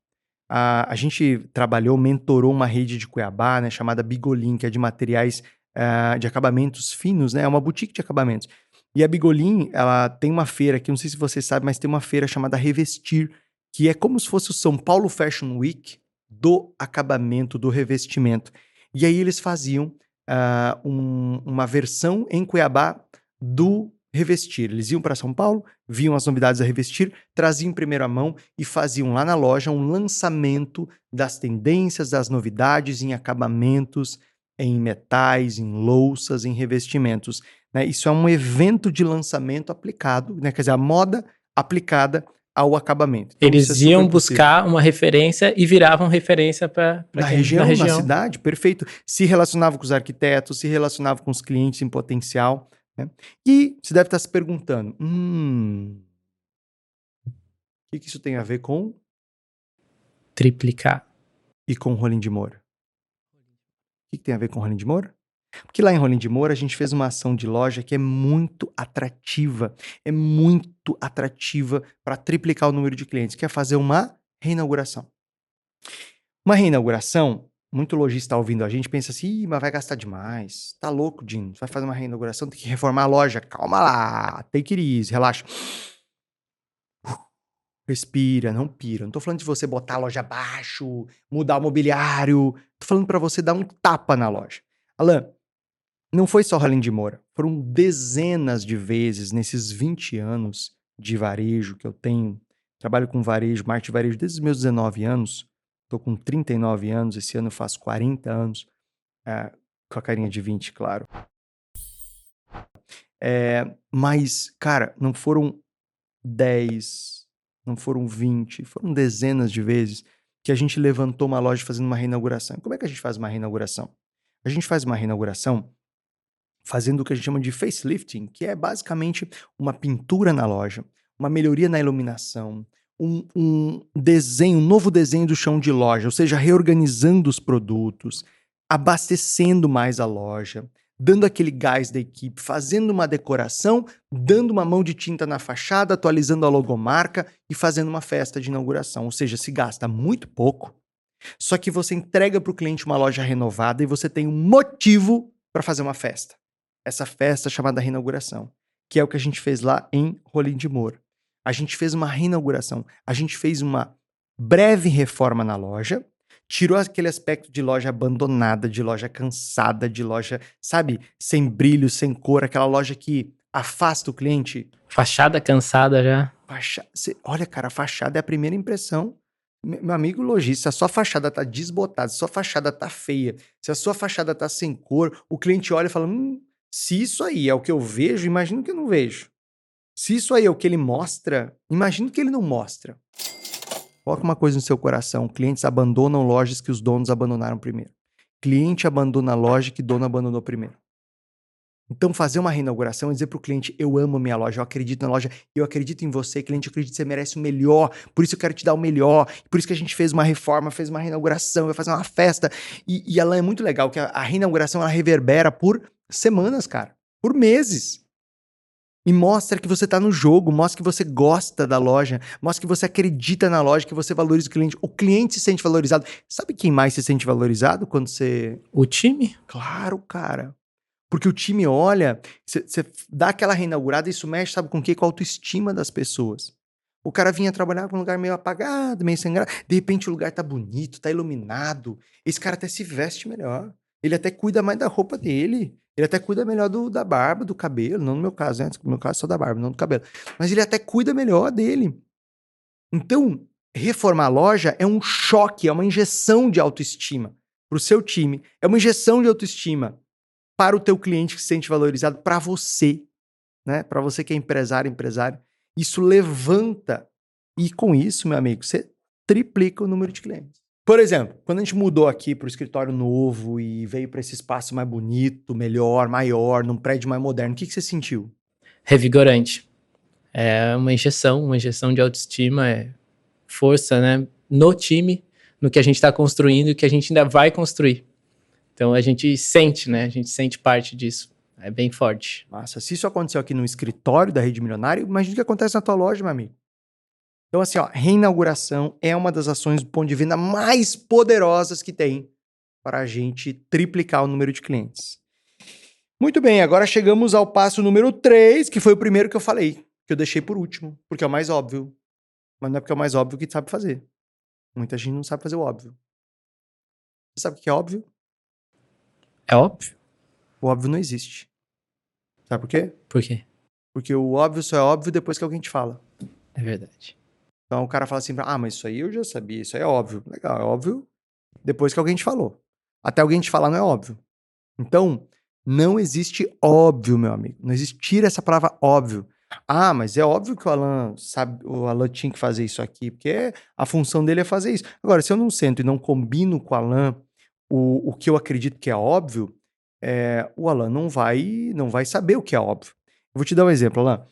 A, a gente trabalhou, mentorou uma rede de Cuiabá, né, chamada Bigolin, que é de materiais uh, de acabamentos finos, né? É uma boutique de acabamentos. E a Bigolin, ela tem uma feira que não sei se você sabe, mas tem uma feira chamada Revestir, que é como se fosse o São Paulo Fashion Week do acabamento, do revestimento. E aí eles faziam uh, um, uma versão em Cuiabá do Revestir. Eles iam para São Paulo, viam as novidades da Revestir, traziam em primeira mão e faziam lá na loja um lançamento das tendências, das novidades em acabamentos, em metais, em louças, em revestimentos. Né? Isso é um evento de lançamento aplicado, né? quer dizer, a moda aplicada ao acabamento. Então, Eles é iam buscar possível. uma referência e viravam referência para na região, região, na cidade, perfeito. Se relacionava com os arquitetos, se relacionava com os clientes em potencial. Né? E você deve estar se perguntando: hum, o que, isso tem a ver com triplicar e com Rolim de Moura? O que, que tem a ver com Rolim de Moura? Porque lá em Rolim de Moura a gente fez uma ação de loja que é muito atrativa, é muito atrativa para triplicar o número de clientes, que é fazer uma reinauguração. Uma reinauguração, muito lojista está ouvindo a gente, pensa assim, mas vai gastar demais, tá louco, Dino, vai fazer uma reinauguração, tem que reformar a loja, calma lá, take it easy, relaxa. Respira, não pira. Não tô falando de você botar a loja abaixo, mudar o mobiliário. Tô falando para você dar um tapa na loja. Alan, não foi só Rolim de Moura, foram dezenas de vezes nesses 20 anos de varejo que eu tenho. Trabalho com varejo, marketing varejo desde os meus 19 anos. Estou com 39 anos, esse ano eu faço 40 anos, é, com a carinha de 20, claro. É, mas, cara, não foram 10, não foram 20, foram dezenas de vezes que a gente levantou uma loja fazendo uma reinauguração. Como é que a gente faz uma reinauguração? A gente faz uma reinauguração fazendo o que a gente chama de facelifting, que é basicamente uma pintura na loja, uma melhoria na iluminação, um, um, desenho, um novo desenho do chão de loja, ou seja, reorganizando os produtos, abastecendo mais a loja, dando aquele gás da equipe, fazendo uma decoração, dando uma mão de tinta na fachada, atualizando a logomarca e fazendo uma festa de inauguração. Ou seja, se gasta muito pouco, só que você entrega para o cliente uma loja renovada e você tem um motivo para fazer uma festa essa festa chamada reinauguração, que é o que a gente fez lá em Rolim de Moura. A gente fez uma reinauguração, a gente fez uma breve reforma na loja, tirou aquele aspecto de loja abandonada, de loja cansada, de loja, sabe, sem brilho, sem cor, aquela loja que afasta o cliente. Fachada cansada já. Facha... Cê... Olha, cara, a fachada é a primeira impressão. Meu amigo lojista, se a sua fachada tá desbotada, se a sua fachada tá feia, se a sua fachada tá sem cor, o cliente olha e fala: hum, se isso aí é o que eu vejo, imagino que eu não vejo. Se isso aí é o que ele mostra, imagino que ele não mostra. Coloca uma coisa no seu coração: clientes abandonam lojas que os donos abandonaram primeiro. Cliente abandona a loja que dono abandonou primeiro. Então, fazer uma reinauguração é dizer para o cliente: eu amo minha loja, eu acredito na loja, eu acredito em você, cliente, eu acredito que você merece o melhor, por isso eu quero te dar o melhor, por isso que a gente fez uma reforma, fez uma reinauguração, vai fazer uma festa. E, e ela é muito legal, que a, a reinauguração ela reverbera por semanas, cara, por meses. E mostra que você está no jogo, mostra que você gosta da loja, mostra que você acredita na loja, que você valoriza o cliente. O cliente se sente valorizado. Sabe quem mais se sente valorizado quando você. O time? Claro, cara. Porque o time olha, você dá aquela reinaugurada e isso mexe, sabe com o quê? Com a autoestima das pessoas. O cara vinha trabalhar com um lugar meio apagado, meio sem graça. De repente o lugar tá bonito, tá iluminado. Esse cara até se veste melhor. Ele até cuida mais da roupa dele. Ele até cuida melhor do, da barba, do cabelo. Não no meu caso, né? No meu caso, só da barba, não do cabelo. Mas ele até cuida melhor dele. Então, reformar a loja é um choque, é uma injeção de autoestima para o seu time. É uma injeção de autoestima para o teu cliente que se sente valorizado, para você, né? Para você que é empresário, empresário. Isso levanta. E com isso, meu amigo, você triplica o número de clientes. Por exemplo, quando a gente mudou aqui para o escritório novo e veio para esse espaço mais bonito, melhor, maior, num prédio mais moderno, o que, que você sentiu? Revigorante. É uma injeção, uma injeção de autoestima, é força, né? No time, no que a gente está construindo e que a gente ainda vai construir. Então a gente sente, né? A gente sente parte disso. É bem forte. Massa. Se isso aconteceu aqui no escritório da Rede Milionário, imagina o que acontece na tua loja, meu amigo. Então, assim, ó, reinauguração é uma das ações do ponto de venda mais poderosas que tem para a gente triplicar o número de clientes. Muito bem, agora chegamos ao passo número 3, que foi o primeiro que eu falei, que eu deixei por último, porque é o mais óbvio. Mas não é porque é o mais óbvio que sabe fazer. Muita gente não sabe fazer o óbvio. Você sabe o que é óbvio? É óbvio. O óbvio não existe. Sabe por quê? Por quê? Porque o óbvio só é óbvio depois que alguém te fala. É verdade. Então o cara fala assim, ah, mas isso aí eu já sabia, isso aí é óbvio. Legal, é óbvio depois que alguém te falou. Até alguém te falar não é óbvio. Então, não existe óbvio, meu amigo. Não existe, tira essa palavra óbvio. Ah, mas é óbvio que o Alan sabe, o Alan tinha que fazer isso aqui, porque a função dele é fazer isso. Agora, se eu não sento e não combino com o Alan o, o que eu acredito que é óbvio, é, o Alan não vai, não vai saber o que é óbvio. Vou te dar um exemplo, Alan.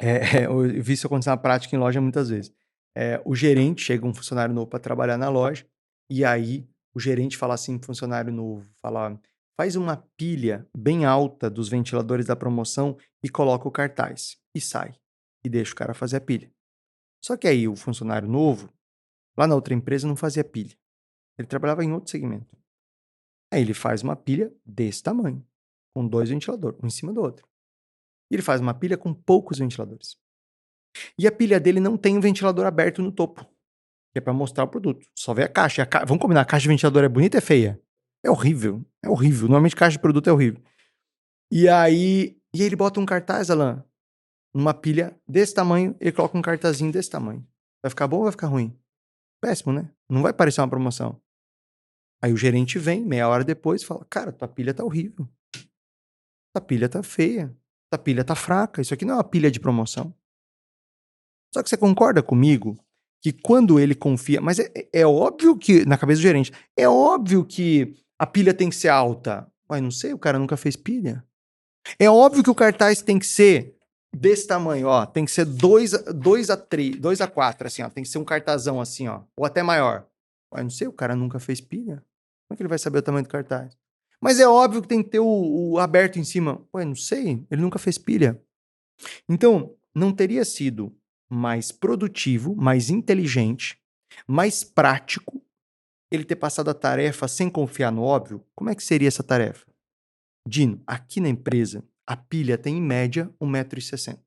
É, eu vi isso acontecer na prática em loja muitas vezes. É, o gerente chega um funcionário novo para trabalhar na loja, e aí o gerente fala assim, funcionário novo, fala, faz uma pilha bem alta dos ventiladores da promoção e coloca o cartaz. E sai. E deixa o cara fazer a pilha. Só que aí o funcionário novo, lá na outra empresa, não fazia pilha. Ele trabalhava em outro segmento. Aí ele faz uma pilha desse tamanho, com dois ventiladores, um em cima do outro. E ele faz uma pilha com poucos ventiladores. E a pilha dele não tem um ventilador aberto no topo, que é para mostrar o produto. Só vê a caixa. A ca... Vamos combinar, a caixa de ventilador é bonita ou é feia? É horrível. É horrível. Normalmente caixa de produto é horrível. E aí, e ele bota um cartaz, Alan, numa pilha desse tamanho, ele coloca um cartazinho desse tamanho. Vai ficar bom ou vai ficar ruim? Péssimo, né? Não vai parecer uma promoção. Aí o gerente vem, meia hora depois, fala: Cara, tua pilha tá horrível. Tua pilha tá feia. Tua pilha tá fraca. Isso aqui não é uma pilha de promoção. Só que você concorda comigo que quando ele confia. Mas é, é, é óbvio que, na cabeça do gerente, é óbvio que a pilha tem que ser alta. Ué, não sei, o cara nunca fez pilha. É óbvio que o cartaz tem que ser desse tamanho, ó. Tem que ser 2 dois a 3, 2 a 4, assim, ó. Tem que ser um cartazão assim, ó. Ou até maior. Ué, não sei, o cara nunca fez pilha. Como é que ele vai saber o tamanho do cartaz? Mas é óbvio que tem que ter o, o aberto em cima. Ué, não sei, ele nunca fez pilha. Então, não teria sido mais produtivo, mais inteligente, mais prático ele ter passado a tarefa sem confiar no óbvio? Como é que seria essa tarefa? Dino, aqui na empresa, a pilha tem em média 1,60m.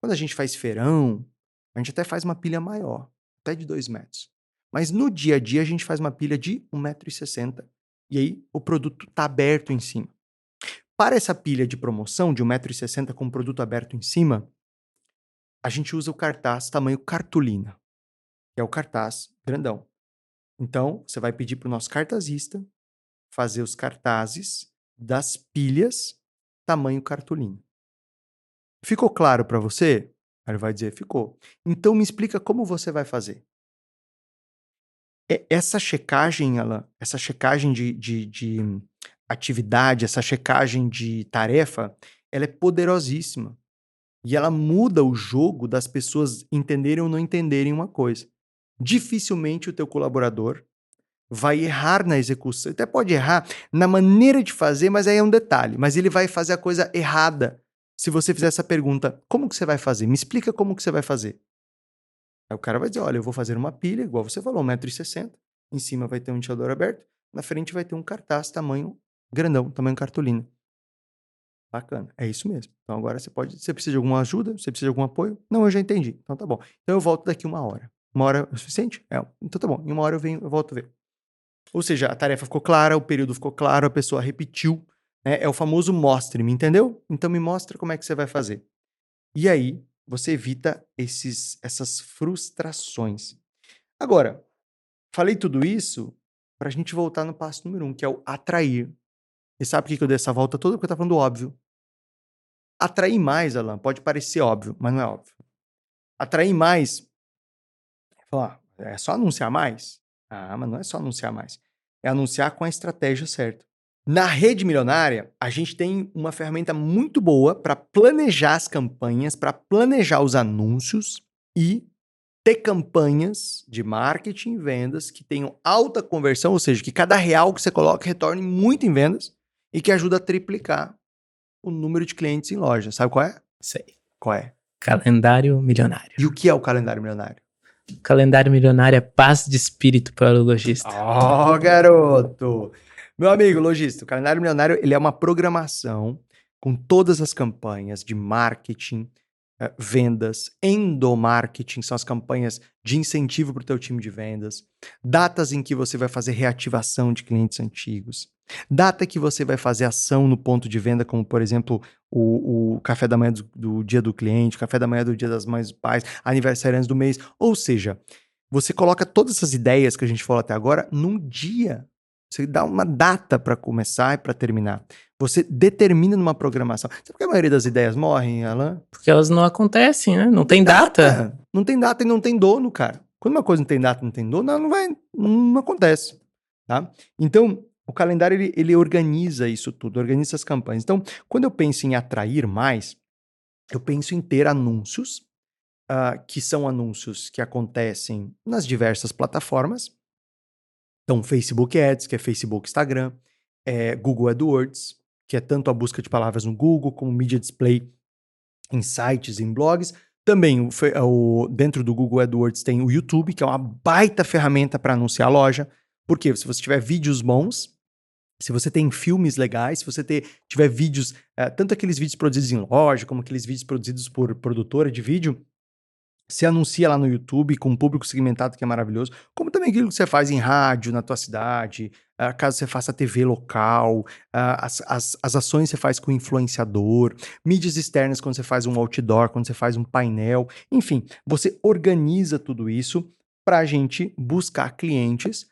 Quando a gente faz feirão, a gente até faz uma pilha maior, até de 2 metros. Mas no dia a dia a gente faz uma pilha de 1,60m e aí o produto está aberto em cima. Para essa pilha de promoção de 1,60m com o produto aberto em cima, a gente usa o cartaz tamanho cartolina, que é o cartaz grandão. Então, você vai pedir para o nosso cartazista fazer os cartazes das pilhas tamanho cartolina. Ficou claro para você? Ele vai dizer, ficou. Então me explica como você vai fazer essa checagem, ela, essa checagem de, de, de atividade, essa checagem de tarefa, ela é poderosíssima. E ela muda o jogo das pessoas entenderem ou não entenderem uma coisa. Dificilmente o teu colaborador vai errar na execução. Até pode errar na maneira de fazer, mas aí é um detalhe. Mas ele vai fazer a coisa errada. Se você fizer essa pergunta, como que você vai fazer? Me explica como que você vai fazer. Aí o cara vai dizer: olha, eu vou fazer uma pilha, igual você falou, 1,60m. Em cima vai ter um ventilador aberto. Na frente vai ter um cartaz tamanho grandão, tamanho cartolina. Bacana, é isso mesmo. Então agora você pode. Você precisa de alguma ajuda? Você precisa de algum apoio? Não, eu já entendi. Então tá bom. Então eu volto daqui uma hora. Uma hora é o suficiente? É. Então tá bom. Em uma hora eu venho, eu volto ver. Ou seja, a tarefa ficou clara, o período ficou claro, a pessoa repetiu. Né? É o famoso mostre-me, entendeu? Então me mostra como é que você vai fazer. E aí, você evita esses, essas frustrações. Agora, falei tudo isso para a gente voltar no passo número um, que é o atrair. E sabe por que eu dei essa volta toda? Porque eu estava falando do óbvio. Atrair mais, Alan, pode parecer óbvio, mas não é óbvio. Atrair mais. Falar, é só anunciar mais? Ah, mas não é só anunciar mais. É anunciar com a estratégia certa. Na rede milionária, a gente tem uma ferramenta muito boa para planejar as campanhas, para planejar os anúncios e ter campanhas de marketing e vendas que tenham alta conversão, ou seja, que cada real que você coloca retorne muito em vendas e que ajuda a triplicar o número de clientes em loja. Sabe qual é? Sei. Qual é? Calendário milionário. E o que é o calendário milionário? Calendário milionário é paz de espírito para o lojista. Oh, garoto! Meu amigo lojista, o calendário milionário ele é uma programação com todas as campanhas de marketing, uh, vendas, endomarketing, são as campanhas de incentivo para o teu time de vendas, datas em que você vai fazer reativação de clientes antigos, data que você vai fazer ação no ponto de venda, como por exemplo o, o café da manhã do, do, dia do cliente, café da manhã do dia das mães e pais, aniversariantes do mês, ou seja, você coloca todas essas ideias que a gente falou até agora num dia. Você dá uma data para começar e para terminar. Você determina numa programação. Sabe por que a maioria das ideias morrem, Alan? Porque elas não acontecem, né? Não, não tem data. data. Não tem data e não tem dono, cara. Quando uma coisa não tem data, não tem dono, ela não vai, não, não acontece, tá? Então, o calendário ele, ele organiza isso tudo, organiza as campanhas. Então, quando eu penso em atrair mais, eu penso em ter anúncios, uh, que são anúncios que acontecem nas diversas plataformas. Então, Facebook Ads, que é Facebook, Instagram, é Google AdWords, que é tanto a busca de palavras no Google como Media Display em sites, em blogs. Também o, o, dentro do Google AdWords tem o YouTube, que é uma baita ferramenta para anunciar a loja. Porque se você tiver vídeos bons, se você tem filmes legais, se você ter, tiver vídeos, é, tanto aqueles vídeos produzidos em loja, como aqueles vídeos produzidos por produtora de vídeo, se anuncia lá no YouTube com um público segmentado que é maravilhoso, como também aquilo que você faz em rádio na tua cidade, uh, caso você faça TV local, uh, as, as, as ações você faz com influenciador, mídias externas quando você faz um outdoor, quando você faz um painel, enfim, você organiza tudo isso para a gente buscar clientes,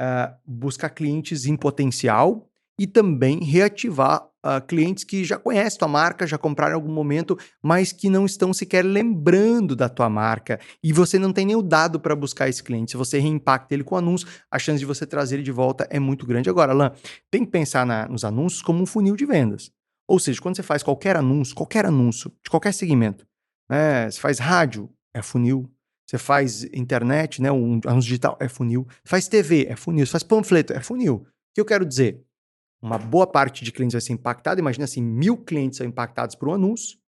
uh, buscar clientes em potencial e também reativar uh, clientes que já conhecem tua marca, já compraram em algum momento, mas que não estão sequer lembrando da tua marca. E você não tem nem o dado para buscar esse cliente. Se você reimpacta ele com anúncio, a chance de você trazer ele de volta é muito grande. Agora, Alan, tem que pensar na, nos anúncios como um funil de vendas. Ou seja, quando você faz qualquer anúncio, qualquer anúncio, de qualquer segmento, né? você faz rádio, é funil. Você faz internet, né? um anúncio digital, é funil. Faz TV, é funil. Você faz panfleto, é funil. O que eu quero dizer? Uma boa parte de clientes vai ser impactada. Imagina assim, mil clientes são impactados por um anúncio,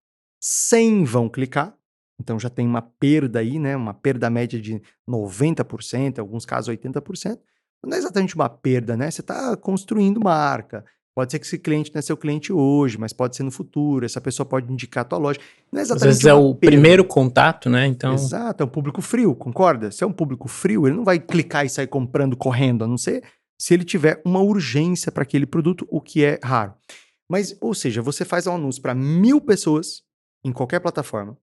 100 vão clicar, então já tem uma perda aí, né? Uma perda média de 90%, em alguns casos 80%. Não é exatamente uma perda, né? Você está construindo marca. Pode ser que esse cliente não é seu cliente hoje, mas pode ser no futuro. Essa pessoa pode indicar a tua loja. Não é exatamente Às vezes é o perda. primeiro contato, né? Então... Exato, é um público frio, concorda? Se é um público frio, ele não vai clicar e sair comprando correndo, a não ser se ele tiver uma urgência para aquele produto, o que é raro. Mas, ou seja, você faz um anúncio para mil pessoas em qualquer plataforma.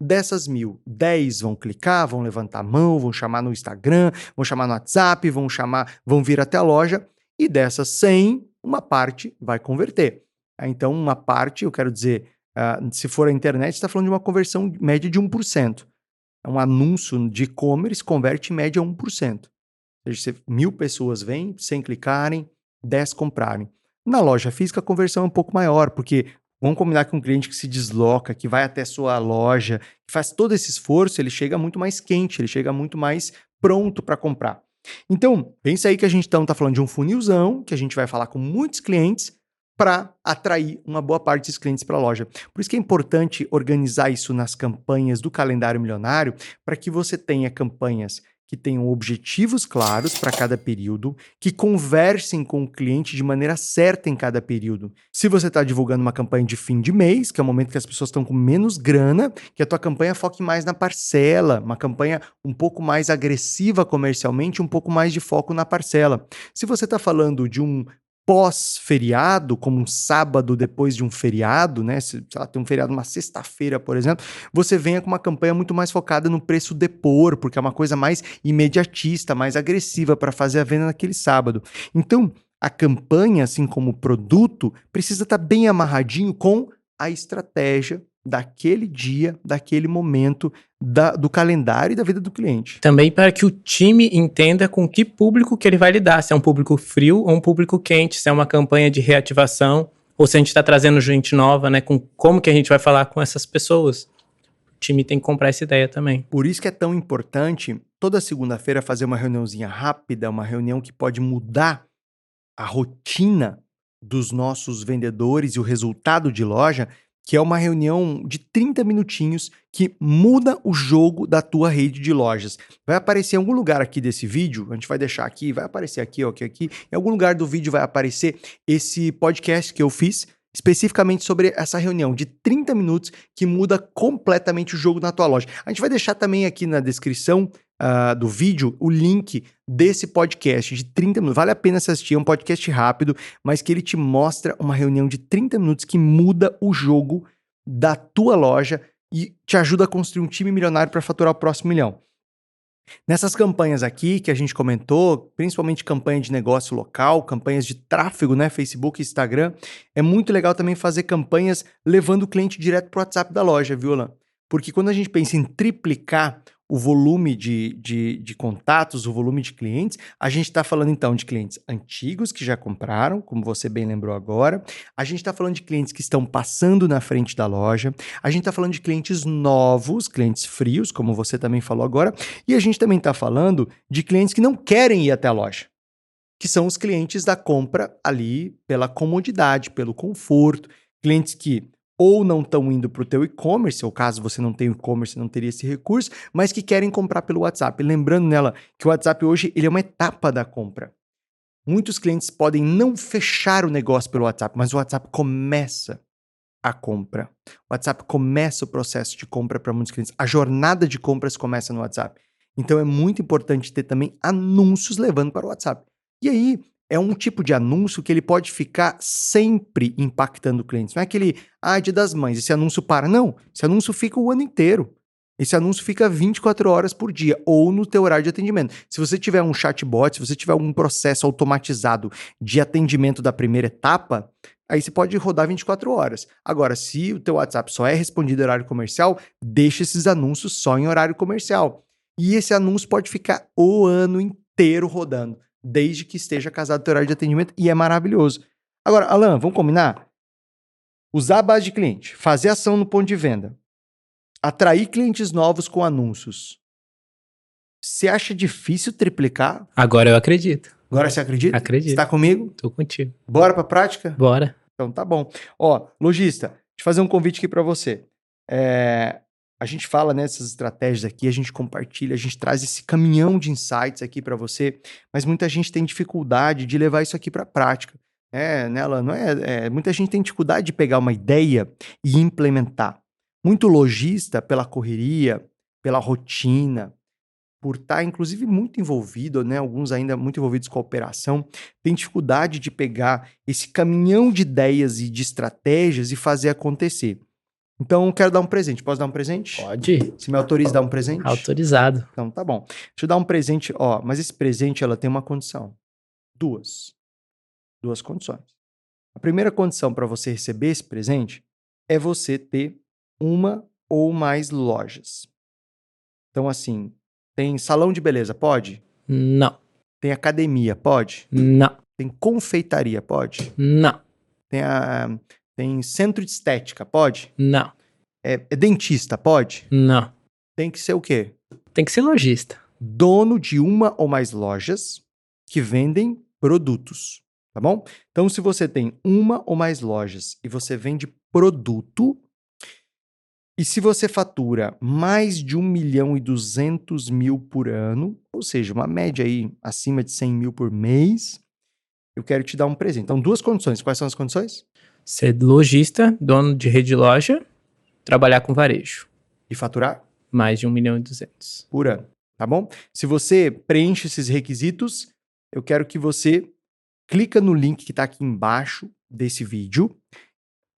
Dessas mil, dez vão clicar, vão levantar a mão, vão chamar no Instagram, vão chamar no WhatsApp, vão chamar, vão vir até a loja. E dessas cem, uma parte vai converter. Então, uma parte, eu quero dizer, uh, se for a internet, está falando de uma conversão média de 1%. Um anúncio de e-commerce converte em média 1% seja, mil pessoas vêm, sem clicarem, 10 comprarem. Na loja física, a conversão é um pouco maior, porque vamos combinar com um cliente que se desloca, que vai até sua loja, que faz todo esse esforço, ele chega muito mais quente, ele chega muito mais pronto para comprar. Então, pensa aí que a gente então está falando de um funilzão, que a gente vai falar com muitos clientes para atrair uma boa parte desses clientes para a loja. Por isso que é importante organizar isso nas campanhas do calendário milionário, para que você tenha campanhas que tenham objetivos claros para cada período, que conversem com o cliente de maneira certa em cada período. Se você está divulgando uma campanha de fim de mês, que é o momento que as pessoas estão com menos grana, que a tua campanha foque mais na parcela, uma campanha um pouco mais agressiva comercialmente, um pouco mais de foco na parcela. Se você está falando de um pós-feriado, como um sábado depois de um feriado, né? Se lá, tem um feriado uma sexta-feira, por exemplo, você venha com uma campanha muito mais focada no preço depor, porque é uma coisa mais imediatista, mais agressiva para fazer a venda naquele sábado. Então, a campanha, assim como o produto, precisa estar tá bem amarradinho com a estratégia daquele dia, daquele momento, da, do calendário e da vida do cliente. Também para que o time entenda com que público que ele vai lidar, se é um público frio ou um público quente, se é uma campanha de reativação ou se a gente está trazendo gente nova, né? Com como que a gente vai falar com essas pessoas. O time tem que comprar essa ideia também. Por isso que é tão importante toda segunda-feira fazer uma reuniãozinha rápida, uma reunião que pode mudar a rotina dos nossos vendedores e o resultado de loja que é uma reunião de 30 minutinhos que muda o jogo da tua rede de lojas. Vai aparecer em algum lugar aqui desse vídeo, a gente vai deixar aqui, vai aparecer aqui, aqui, aqui. Em algum lugar do vídeo vai aparecer esse podcast que eu fiz, especificamente sobre essa reunião de 30 minutos que muda completamente o jogo na tua loja. A gente vai deixar também aqui na descrição uh, do vídeo o link desse podcast de 30 minutos. Vale a pena assistir, é um podcast rápido, mas que ele te mostra uma reunião de 30 minutos que muda o jogo da tua loja e te ajuda a construir um time milionário para faturar o próximo milhão. Nessas campanhas aqui que a gente comentou, principalmente campanha de negócio local, campanhas de tráfego, né, Facebook e Instagram, é muito legal também fazer campanhas levando o cliente direto para o WhatsApp da loja, viu, Alan? Porque quando a gente pensa em triplicar o volume de, de, de, contatos, o volume de clientes. A gente está falando então de clientes antigos que já compraram, como você bem lembrou agora. A gente está falando de clientes que estão passando na frente da loja. A gente está falando de clientes novos, clientes frios, como você também falou agora. E a gente também está falando de clientes que não querem ir até a loja. Que são os clientes da compra ali pela comodidade, pelo conforto. Clientes que ou não estão indo para o teu e-commerce, ou caso você não tenha e-commerce, não teria esse recurso, mas que querem comprar pelo WhatsApp. Lembrando nela que o WhatsApp hoje ele é uma etapa da compra. Muitos clientes podem não fechar o negócio pelo WhatsApp, mas o WhatsApp começa a compra. O WhatsApp começa o processo de compra para muitos clientes. A jornada de compras começa no WhatsApp. Então é muito importante ter também anúncios levando para o WhatsApp. E aí, é um tipo de anúncio que ele pode ficar sempre impactando clientes. Não é aquele, ah, dia das mães, esse anúncio para. Não, esse anúncio fica o ano inteiro. Esse anúncio fica 24 horas por dia ou no teu horário de atendimento. Se você tiver um chatbot, se você tiver algum processo automatizado de atendimento da primeira etapa, aí você pode rodar 24 horas. Agora, se o teu WhatsApp só é respondido em horário comercial, deixa esses anúncios só em horário comercial. E esse anúncio pode ficar o ano inteiro rodando desde que esteja casado o horário de atendimento e é maravilhoso. Agora, Alan, vamos combinar? Usar a base de cliente, fazer ação no ponto de venda, atrair clientes novos com anúncios. Você acha difícil triplicar? Agora eu acredito. Agora você acredita? Acredito. Está comigo? Tô contigo. Bora para prática? Bora. Então tá bom. Ó, lojista, deixa eu fazer um convite aqui para você. É, a gente fala nessas estratégias aqui, a gente compartilha, a gente traz esse caminhão de insights aqui para você, mas muita gente tem dificuldade de levar isso aqui para a prática. É, nela não é, é, muita gente tem dificuldade de pegar uma ideia e implementar. Muito lojista pela correria, pela rotina, por estar tá, inclusive muito envolvido, né? Alguns ainda muito envolvidos com a operação, tem dificuldade de pegar esse caminhão de ideias e de estratégias e fazer acontecer. Então, quero dar um presente. Posso dar um presente? Pode. Se me autoriza a dar um presente? Autorizado. Então, tá bom. Deixa eu dar um presente. Ó, mas esse presente, ela tem uma condição. Duas. Duas condições. A primeira condição para você receber esse presente é você ter uma ou mais lojas. Então, assim, tem salão de beleza, pode? Não. Tem academia, pode? Não. Tem confeitaria, pode? Não. Tem a tem centro de estética, pode? Não. É, é, dentista, pode? Não. Tem que ser o quê? Tem que ser lojista. Dono de uma ou mais lojas que vendem produtos, tá bom? Então, se você tem uma ou mais lojas e você vende produto, e se você fatura mais de 1 milhão e 200 mil por ano, ou seja, uma média aí acima de 100 mil por mês, eu quero te dar um presente. Então, duas condições. Quais são as condições? Ser lojista, dono de rede de loja, trabalhar com varejo. E faturar? Mais de 1 milhão e 200. Por ano, tá bom? Se você preenche esses requisitos, eu quero que você clica no link que está aqui embaixo desse vídeo.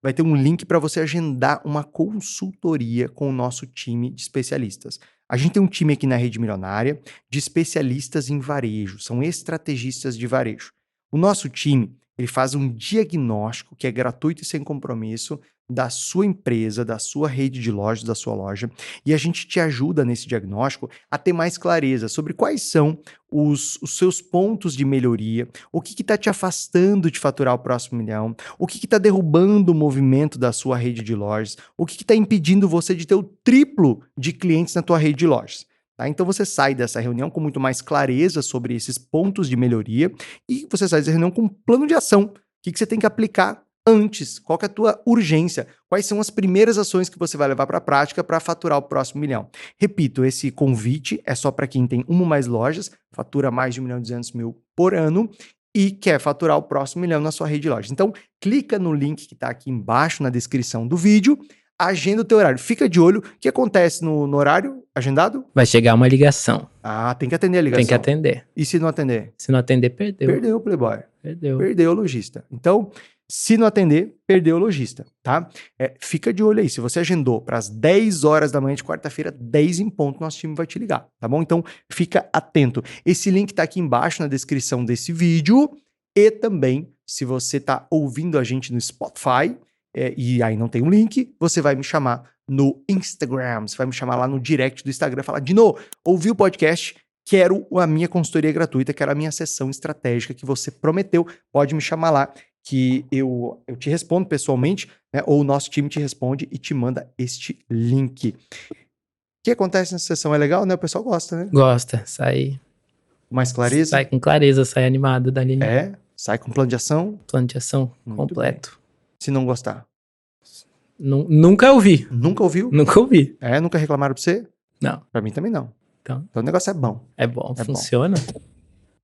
Vai ter um link para você agendar uma consultoria com o nosso time de especialistas. A gente tem um time aqui na Rede Milionária de especialistas em varejo, são estrategistas de varejo. O nosso time ele faz um diagnóstico que é gratuito e sem compromisso da sua empresa, da sua rede de lojas, da sua loja, e a gente te ajuda nesse diagnóstico a ter mais clareza sobre quais são os, os seus pontos de melhoria, o que está te afastando de faturar o próximo milhão, o que está derrubando o movimento da sua rede de lojas, o que está impedindo você de ter o triplo de clientes na tua rede de lojas. Tá? Então você sai dessa reunião com muito mais clareza sobre esses pontos de melhoria e você sai dessa reunião com um plano de ação. O que, que você tem que aplicar antes? Qual é a tua urgência? Quais são as primeiras ações que você vai levar para a prática para faturar o próximo milhão? Repito, esse convite é só para quem tem uma ou mais lojas, fatura mais de 1 milhão e 200 mil por ano e quer faturar o próximo milhão na sua rede de lojas. Então, clica no link que está aqui embaixo na descrição do vídeo, agenda o teu horário. Fica de olho. O que acontece no, no horário agendado? Vai chegar uma ligação. Ah, tem que atender a ligação. Tem que atender. E se não atender? Se não atender, perdeu. Perdeu o Playboy. Perdeu. Perdeu o lojista. Então, se não atender, perdeu o lojista, tá? É, fica de olho aí. Se você agendou para as 10 horas da manhã de quarta-feira, 10 em ponto, nosso time vai te ligar, tá bom? Então, fica atento. Esse link tá aqui embaixo na descrição desse vídeo. E também, se você tá ouvindo a gente no Spotify é, e aí não tem um link, você vai me chamar no Instagram. Você vai me chamar lá no direct do Instagram, falar, Dino, ouvi o podcast, quero a minha consultoria gratuita, quero a minha sessão estratégica que você prometeu. Pode me chamar lá que eu, eu te respondo pessoalmente, né, ou o nosso time te responde e te manda este link. O que acontece nessa sessão é legal, né? O pessoal gosta, né? Gosta, sai. Mais clareza? Sai com clareza, sai animado dali. É, sai com plano de ação. Plano de ação Muito completo. Se não gostar. Nu- Nunca ouvi. Nunca ouviu? Nunca ouvi. É, nunca reclamaram pra você? Não. Pra mim também não. Então, Então o negócio é bom. é bom, É bom.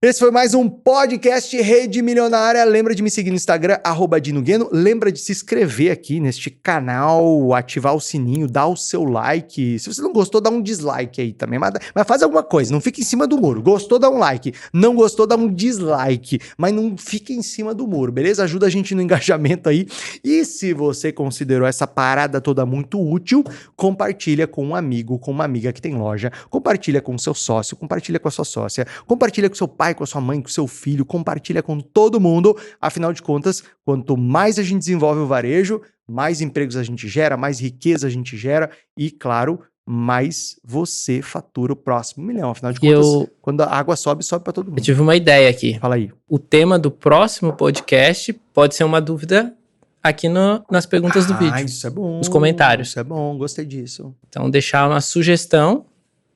Esse foi mais um podcast Rede Milionária. Lembra de me seguir no Instagram, arroba Dino Gueno. Lembra de se inscrever aqui neste canal, ativar o sininho, dar o seu like. Se você não gostou, dá um dislike aí também. Mas, mas faz alguma coisa, não fica em cima do muro. Gostou, dá um like. Não gostou, dá um dislike. Mas não fica em cima do muro, beleza? Ajuda a gente no engajamento aí. E se você considerou essa parada toda muito útil, compartilha com um amigo, com uma amiga que tem loja. Compartilha com o seu sócio, compartilha com a sua sócia, compartilha com seu pai, com a sua mãe, com o seu filho, compartilha com todo mundo. Afinal de contas, quanto mais a gente desenvolve o varejo, mais empregos a gente gera, mais riqueza a gente gera e, claro, mais você fatura o próximo milhão. Afinal de contas, eu, quando a água sobe, sobe para todo eu mundo. tive uma ideia aqui. Fala aí. O tema do próximo podcast pode ser uma dúvida aqui no- nas perguntas do ah, vídeo. isso é bom. Nos comentários. Isso é bom, gostei disso. Então, deixar uma sugestão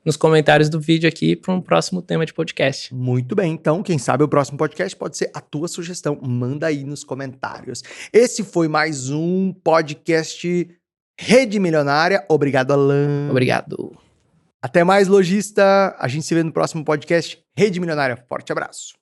nos comentários do vídeo aqui para um próximo tema de podcast. Muito bem, então, quem sabe o próximo podcast pode ser a tua sugestão. Manda aí nos comentários. Esse foi mais um podcast Rede Milionária. Obrigado, Alan. Obrigado. Até mais, lojista. A gente se vê no próximo podcast Rede Milionária. Forte abraço.